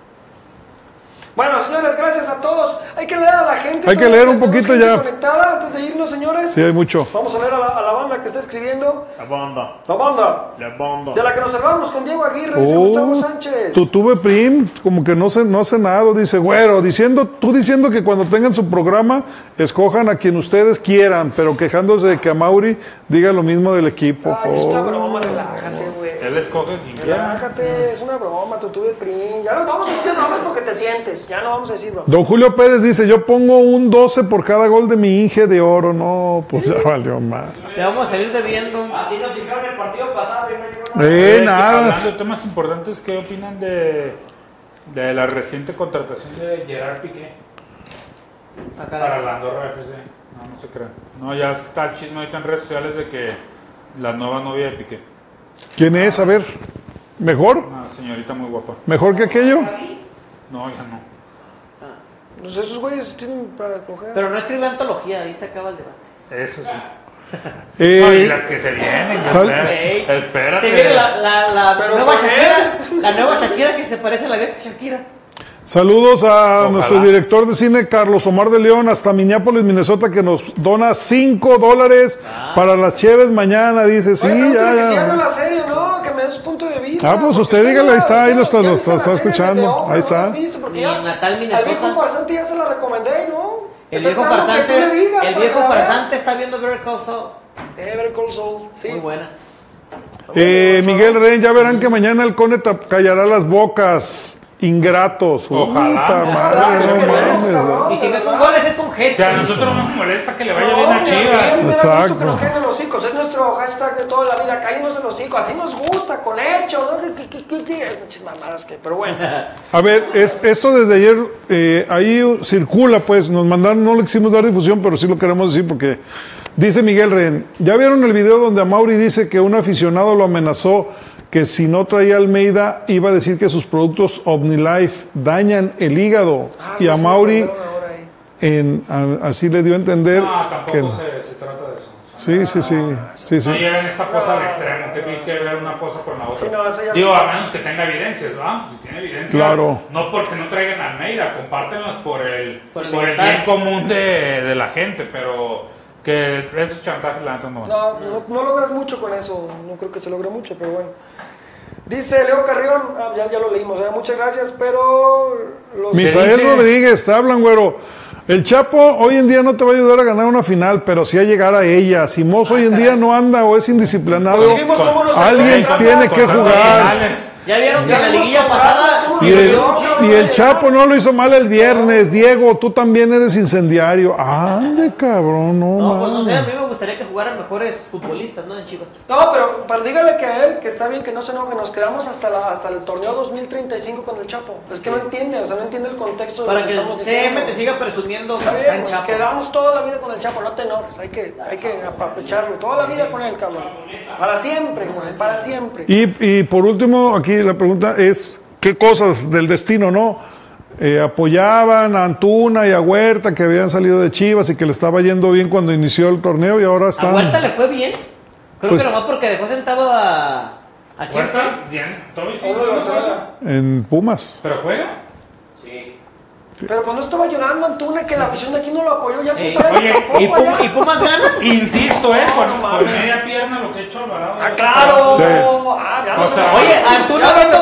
Bueno, señores, gracias a todos. Hay que leer a la gente. Hay que leer un poquito ya. conectada antes de irnos, señores. Sí, hay mucho. Vamos a leer a la, a la banda que está escribiendo. La banda. La banda. La banda. De la que nos salvamos con Diego Aguirre, dice Oh, Gustavo Sánchez. Tu tuve prim, como que no, se, no hace nada, dice, güero, diciendo, tú diciendo que cuando tengan su programa, escojan a quien ustedes quieran, pero quejándose de que a Mauri diga lo mismo del equipo. Ay, es una Oh. broma, relájate, güey. Él escoge. Relájate, es una broma, tu tuve prim. Ya no vamos a decir bromas porque te sientes. Ya no vamos a decir. Don Julio Pérez dice, yo pongo un 12 por cada gol de mi Inge de oro. No, pues ya valió más. Le vamos a salir debiendo. Así nos dijeron el partido pasado y no. Eh, Sí, nada. Hablando de temas importantes, ¿qué opinan de, de la reciente contratación de Gerard Piqué Ah, para la Andorra FC? No, no se crean. No, ya es que está el chisme ahorita en redes sociales de que la nueva novia de Piqué. ¿Quién es? A ver, ¿mejor? Una señorita muy guapa. ¿Mejor que aquello? No, ya no. Pues esos güeyes tienen para coger. Pero no escribe antología, ahí se acaba el debate. Eso sí. Eh, (laughs) No, y las que se vienen. sal- espera- Ey, espérate. Se viene la, la, la Pero nueva Shakira. La nueva Shakira que se parece a la vieja Shakira. Saludos a Ojalá. nuestro director de cine, Carlos Omar de León, hasta Minneapolis, Minnesota, que nos dona 5 dólares para las cheves mañana. Dice, sí, Oye, ya, que si ya. la serie, Ah, pues usted dígale, ahí está, ahí lo está- lo está- escuchando, ahí ¿no la has está. Al Minnesota. viejo farsante ya se la recomendé, ¿no? El viejo farsante, el viejo farsante está viendo Better Call Saul. Eh, Better Call Saul, sí. Muy buena. Eh, Miguel Rey, ya verán que mañana el Cone callará las bocas. Ingratos. Ojalá. Puta madre, eso no queremos, mames, cabrón. Y si con ¿verdad? goles, es con O gestos. sea, a nosotros no nos molesta que le vaya No, bien a Chivas. me da gusto Exacto. que nos caigan los hocicos. Es nuestro hashtag de toda la vida. Cállenos en los hocicos. Así nos gusta, con hechos. Muchas mamadas que. Pero bueno. (laughs) A ver, es, esto desde ayer eh, ahí circula, pues, nos mandaron, no le quisimos dar difusión, pero sí lo queremos decir porque dice Miguel Ren, ¿ya vieron el video donde Amauri dice que un aficionado lo amenazó que si no traía Almeida iba a decir que sus productos OmniLife dañan el hígado? Ah, y a Mauri en, a- así le dio a entender No, que... tampoco se, se trata de eso. Sí, sí, sí, sí, sí. No lleven esta cosa al extremo, que tiene que ver una cosa con la otra. Sí, no, Digo, a menos que tenga evidencias, ¿verdad? Pues, si tiene evidencias, Claro. no porque no traigan a Almeida, compártenlas por el, Por por el bien común de, de la gente, pero que esos chantajes la neta no. No, no, no logras mucho con eso. No creo que se logre mucho, pero bueno. Dice Leo Carrión, ah, ya, ya lo leímos, eh, muchas gracias, pero los Misael dice? Rodríguez, te hablan, güero. El Chapo hoy en día no te va a ayudar a ganar una final, pero sí a llegar a ella. Si Mozo hoy en día no anda o es indisciplinado, Pues alguien tiene que jugar. Ya vieron que Ya en la liguilla pasada ¿cómo Y el, y Chapo no lo hizo mal el viernes. Diego, tú también eres incendiario. Ande, cabrón, no, No, pues no sé, a mí me gustaría que jugaran mejores futbolistas, ¿no? En Chivas. No, pero para, dígale que a él, que está bien que no se enoje, nos quedamos hasta, la, hasta el torneo 2035 con el Chapo. Es que no entiende, o sea, no entiende el contexto de Para lo que que estamos CM te siga presumiendo Está bien, pues chapo. quedamos toda la vida con el Chapo, no te enojes, hay que, hay que apapecharlo, toda la vida con él, cabrón. Para siempre, con él, para siempre. Y, y por último, aquí la pregunta es, ¿qué cosas del destino, no? Eh, apoyaban a Antuna y a Huerta que habían salido de Chivas y que le estaba yendo bien cuando inició el torneo y ahora ¿A están... Huerta le fue bien? Creo Pues- que nomás porque dejó sentado a... ¿A quién. En Pumas. Pero juega. Pero pues no estaba llorando Antuna, que la afición de aquí no lo apoyó, ya Eh, su padre oye, tampoco ¿Y, y Pumas gana? (laughs) Insisto, ¿eh? Por, no por media pierna lo que ha hecho Alvarado. Ah, claro. Sí. Ah, ya no se sea, Oye, Antuna se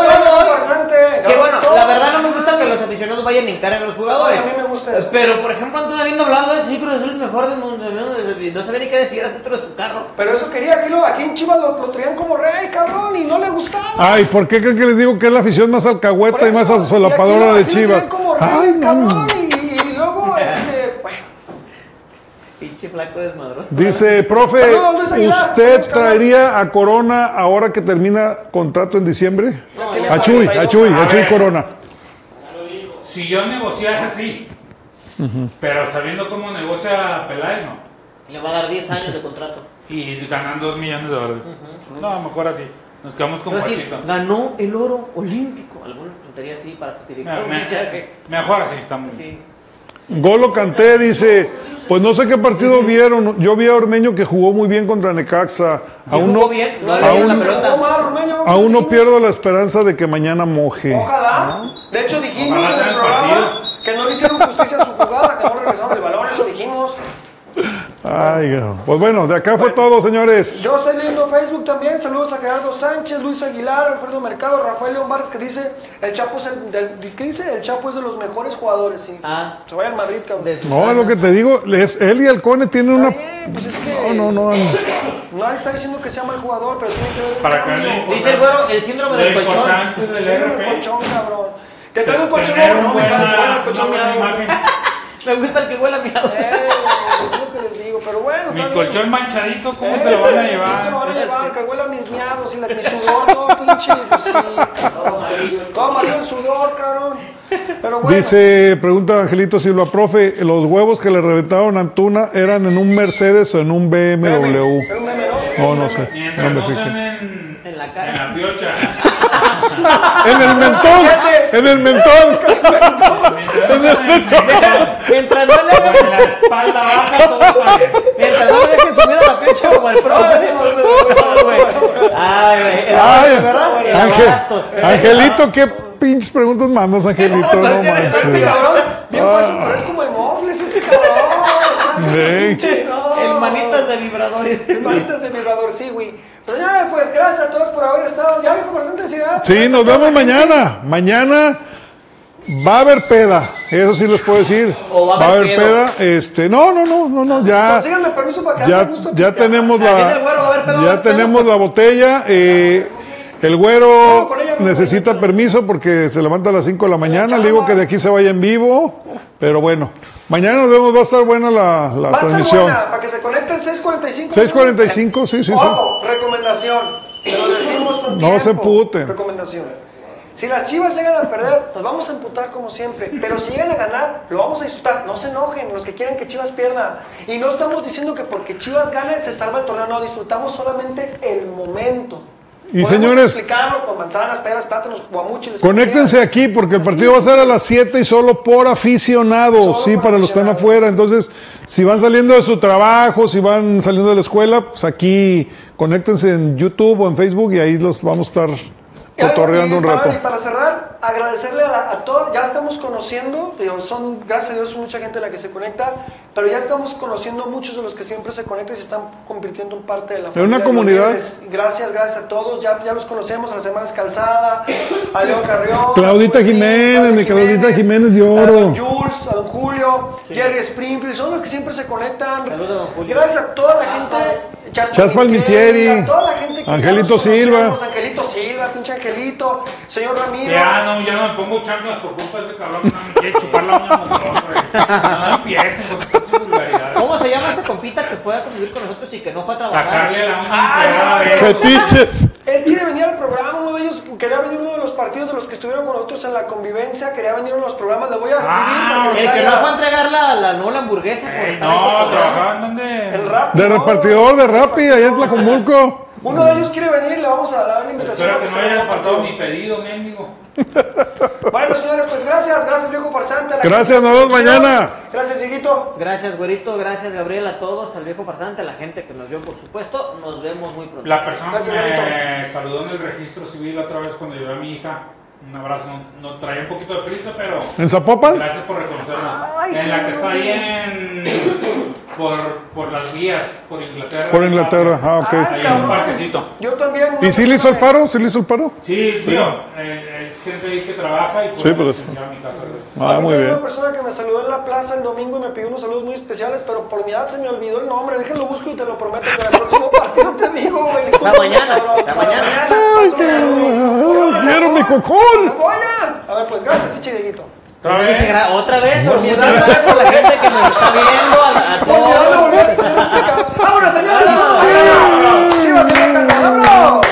farsante, ya Que no bueno, todo. la verdad no me gusta que los aficionados vayan en cara a los jugadores. A mí me gusta eso. Pero, por ejemplo, Antuna habiendo hablado de sí, Azul es el mejor del mundo, no sabía ni qué decir dentro de su carro. Pero eso quería, aquí, lo, aquí en Chivas lo, lo traían como rey, cabrón, y no le gustaba. Ay, ¿por qué creen que les digo que es la afición más alcahueta y más eso, solapadora y aquí lo- de Chivas? Ay, no. cabrón, y, y- y luego, (laughs) este, bueno. Pinche flaco desmadroso. Dice, profe, Aguilar. ¿usted traería a Corona ahora que termina contrato en diciembre? Tiene A Chuy, 42 a Chuy, a años. Chuy Corona. Si yo negociara así, pero sabiendo cómo negocia Peláez, no. Le va a dar 10 años de contrato. Y ganan 2 millones de dólares. No, mejor así. Nos quedamos con Quiero decir, ganó el oro olímpico. Alguna tontería así para justificar Me- me- mejor así, estamos. Sí. Golo Canté dice, pues no sé qué partido vieron. Yo vi a Ormeño que jugó muy bien contra Necaxa. Sí Aún jugó no, bien, no digan la pelota. aún no pierdo la esperanza de que mañana moje. Ojalá. De hecho, dijimos Ojalá en el el programa partido. que no le hicieron justicia a su jugada, que no regresaron el balón, eso dijimos. Ay, pues bueno, de acá fue todo, señores. Yo estoy leyendo Facebook también. Saludos a Gerardo Sánchez, Luis Aguilar, Alfredo Mercado, Rafael León Vargas que dice: El Chapo es el, del- ¿qué dice? El Chapo es de los mejores jugadores, sí. Ah, Se vaya al Madrid, cabrón. No, es casa. lo que te digo, es, él y Alcone tienen Está una... bien, pues es que No, no, no. Nadie está diciendo que sea mal jugador, pero tiene que ver Para que no- Dice el güero, el síndrome del colchón. del Tiene un RP. colchón, cabrón. Te trae un colchón no un me encanta el colchón imagen. (laughs) Me gusta el que huele a miado. Eh, es lo que les digo, pero bueno. Mi colchón manchadito, ¿cómo Eh, se lo van a ¿cómo se lo llevar? van a llevar? Que huele a mis miados y la, mi sudor, todo pinche. Pues sí, todo, amarillo el sudor, cabrón. Pero bueno. Dice, pregunta Angelito Silva, profe, ¿los huevos que le reventaron a Antuna eran en un Mercedes o en un BMW? Era un meme, ¿no? No, sé. Mientras No me no en, En la cara. en la piocha. En el mentón, en el mentón. Mientras no sean en, Mientras no le en la espalda baja, todo. Mientras no le dejen subir a la pinche como el profe. No, güey. Ay, güey. El Ay, ¿verdad? El. Angelito, ¿qué pinches preguntas mandas, Angelito? No Este manches. cabrón, bien fácil, pero es como el Mofles, este cabrón. El manitas de vibradores. El manitas de vibrador, sí, güey. Pues señores, pues gracias a todos por haber estado. Ya presente, sí, ¿verdad? Sí, nos vemos mañana. Mañana va a haber peda. Eso sí les puedo decir. O va a haber peda. Este, no, no, no, no, no, ya. Consíganme permiso para que Ya, me gusto ya pistear. tenemos la, güero, va a haber pedo, va a ya tenemos la botella. eh, el güero No, necesita permiso porque se levanta a las 5 de la mañana. Le digo que de aquí se vaya en vivo. Pero bueno, mañana nos vemos. Va a estar buena la, la Va a estar transmisión. buena, para que se conecten 6.45. 6:45, sí, sí, sí. Ojo, recomendación. Te lo decimos con No se emputen. Recomendación. Si las chivas llegan a perder, nos vamos a emputar como siempre. Pero si llegan a ganar, lo vamos a disfrutar. No se enojen los que quieren que Chivas pierda. Y no estamos diciendo que porque Chivas gane se salva el torneo. No, disfrutamos solamente el momento. Y señores- explicarlo con manzanas, peras, plátanos, guamuchiles. Conéctense aquí porque el partido va a ser a las 7 y solo por aficionados, Solo sí, por para los que están afuera. Entonces, si van saliendo de su trabajo, si van saliendo de la escuela, pues aquí conéctense en YouTube o en Facebook y ahí los vamos a estar cotorreando y un para- rato. Y para cerrar, agradecerle a, la- a todos, ya estamos conociendo, son, gracias a Dios, mucha gente la que se conecta, pero ya estamos conociendo muchos de los que siempre se conectan y se están convirtiendo en parte de la una de los comunidad. Gracias, gracias a todos, ya, ya los conocemos, a las semanas Calzada, a León Carrión, Claudita a Jiménez, mi Claudita Jiménez de a oro. don Jules, a don Julio, Jerry Springfield, son los que siempre se conectan. Saludos a don Julio. Gracias a toda la gente. Chas Chas Palmitieri, Palmitieri, a toda la gente que ya Angelito nos Silva. Angelito Silva, pinche Angelito, señor Ramiro. Ya no, ya no me pongo chanclas por culpa de ese cabrón que no me quiere chupar la uña mugrosa, güey. No empiecen con vulgaridades. ¿Cómo se llama este compita que fue a convivir con nosotros y que no fue a trabajar? Sacarle la Ah, empleada sí. de- Fetiche. Él quiere venir al programa, uno de ellos quería venir uno de los partidos de los que estuvieron con nosotros en la convivencia, quería venir a uno de los programas, le voy a escribir Ah, que El que no fue a entregar la, la no la hamburguesa por Eh, estar ahí no, cotorreando. trabajaba en donde. el rap. De ¿no? repartidor de Rappi, allá en Tlacomulco. Uno de ellos quiere venir, le vamos a dar la invitación. Espero para que no haya al faltado partido. mi pedido, mendigo. Bueno, señores, pues gracias, gracias viejo farsante. a la Gracias, nos vemos mañana. Gracias, Dieguito. Gracias, güerito. Gracias, Gabriel, a todos, al viejo farsante, a la gente que nos vio, por supuesto. Nos vemos muy pronto. La persona Gracias, que me saludó en el registro civil otra vez cuando llevé a mi hija. Un abrazo, no, no traía un poquito de prisa, pero ¿En Zapopan? gracias por reconocerla. Ay, en la que está ahí en. Por, por las vías, por Inglaterra. Por Inglaterra, ah, ok. Ay, Ahí en un parquecito. Yo también. ¿Y si le hizo el paro? ¿Sí le hizo el paro? Sí, tío, eh, gente ahí que trabaja y pues, Sí, pues. en mi casa. Ah, muy Hay bien. una persona que me saludó en la plaza el domingo y me pidió unos saludos muy especiales, pero por mi edad se me olvidó el nombre. Déjenlo busco y te lo prometo que en el próximo (laughs) partido te digo, güey. Hasta mañana, hasta mañana. Ay, qué- quiero mi cocón. ¡Cebolla! A ver, pues gracias, pinche Dieguito. ¿Otra vez? otra vez, pero mi muchas edad. gracias a la gente que nos está viendo, a, a Por mi edad me todos. ¡Vámonos, señores! ¡Vámonos! ¡Chivas, señor! ¡Vámonos!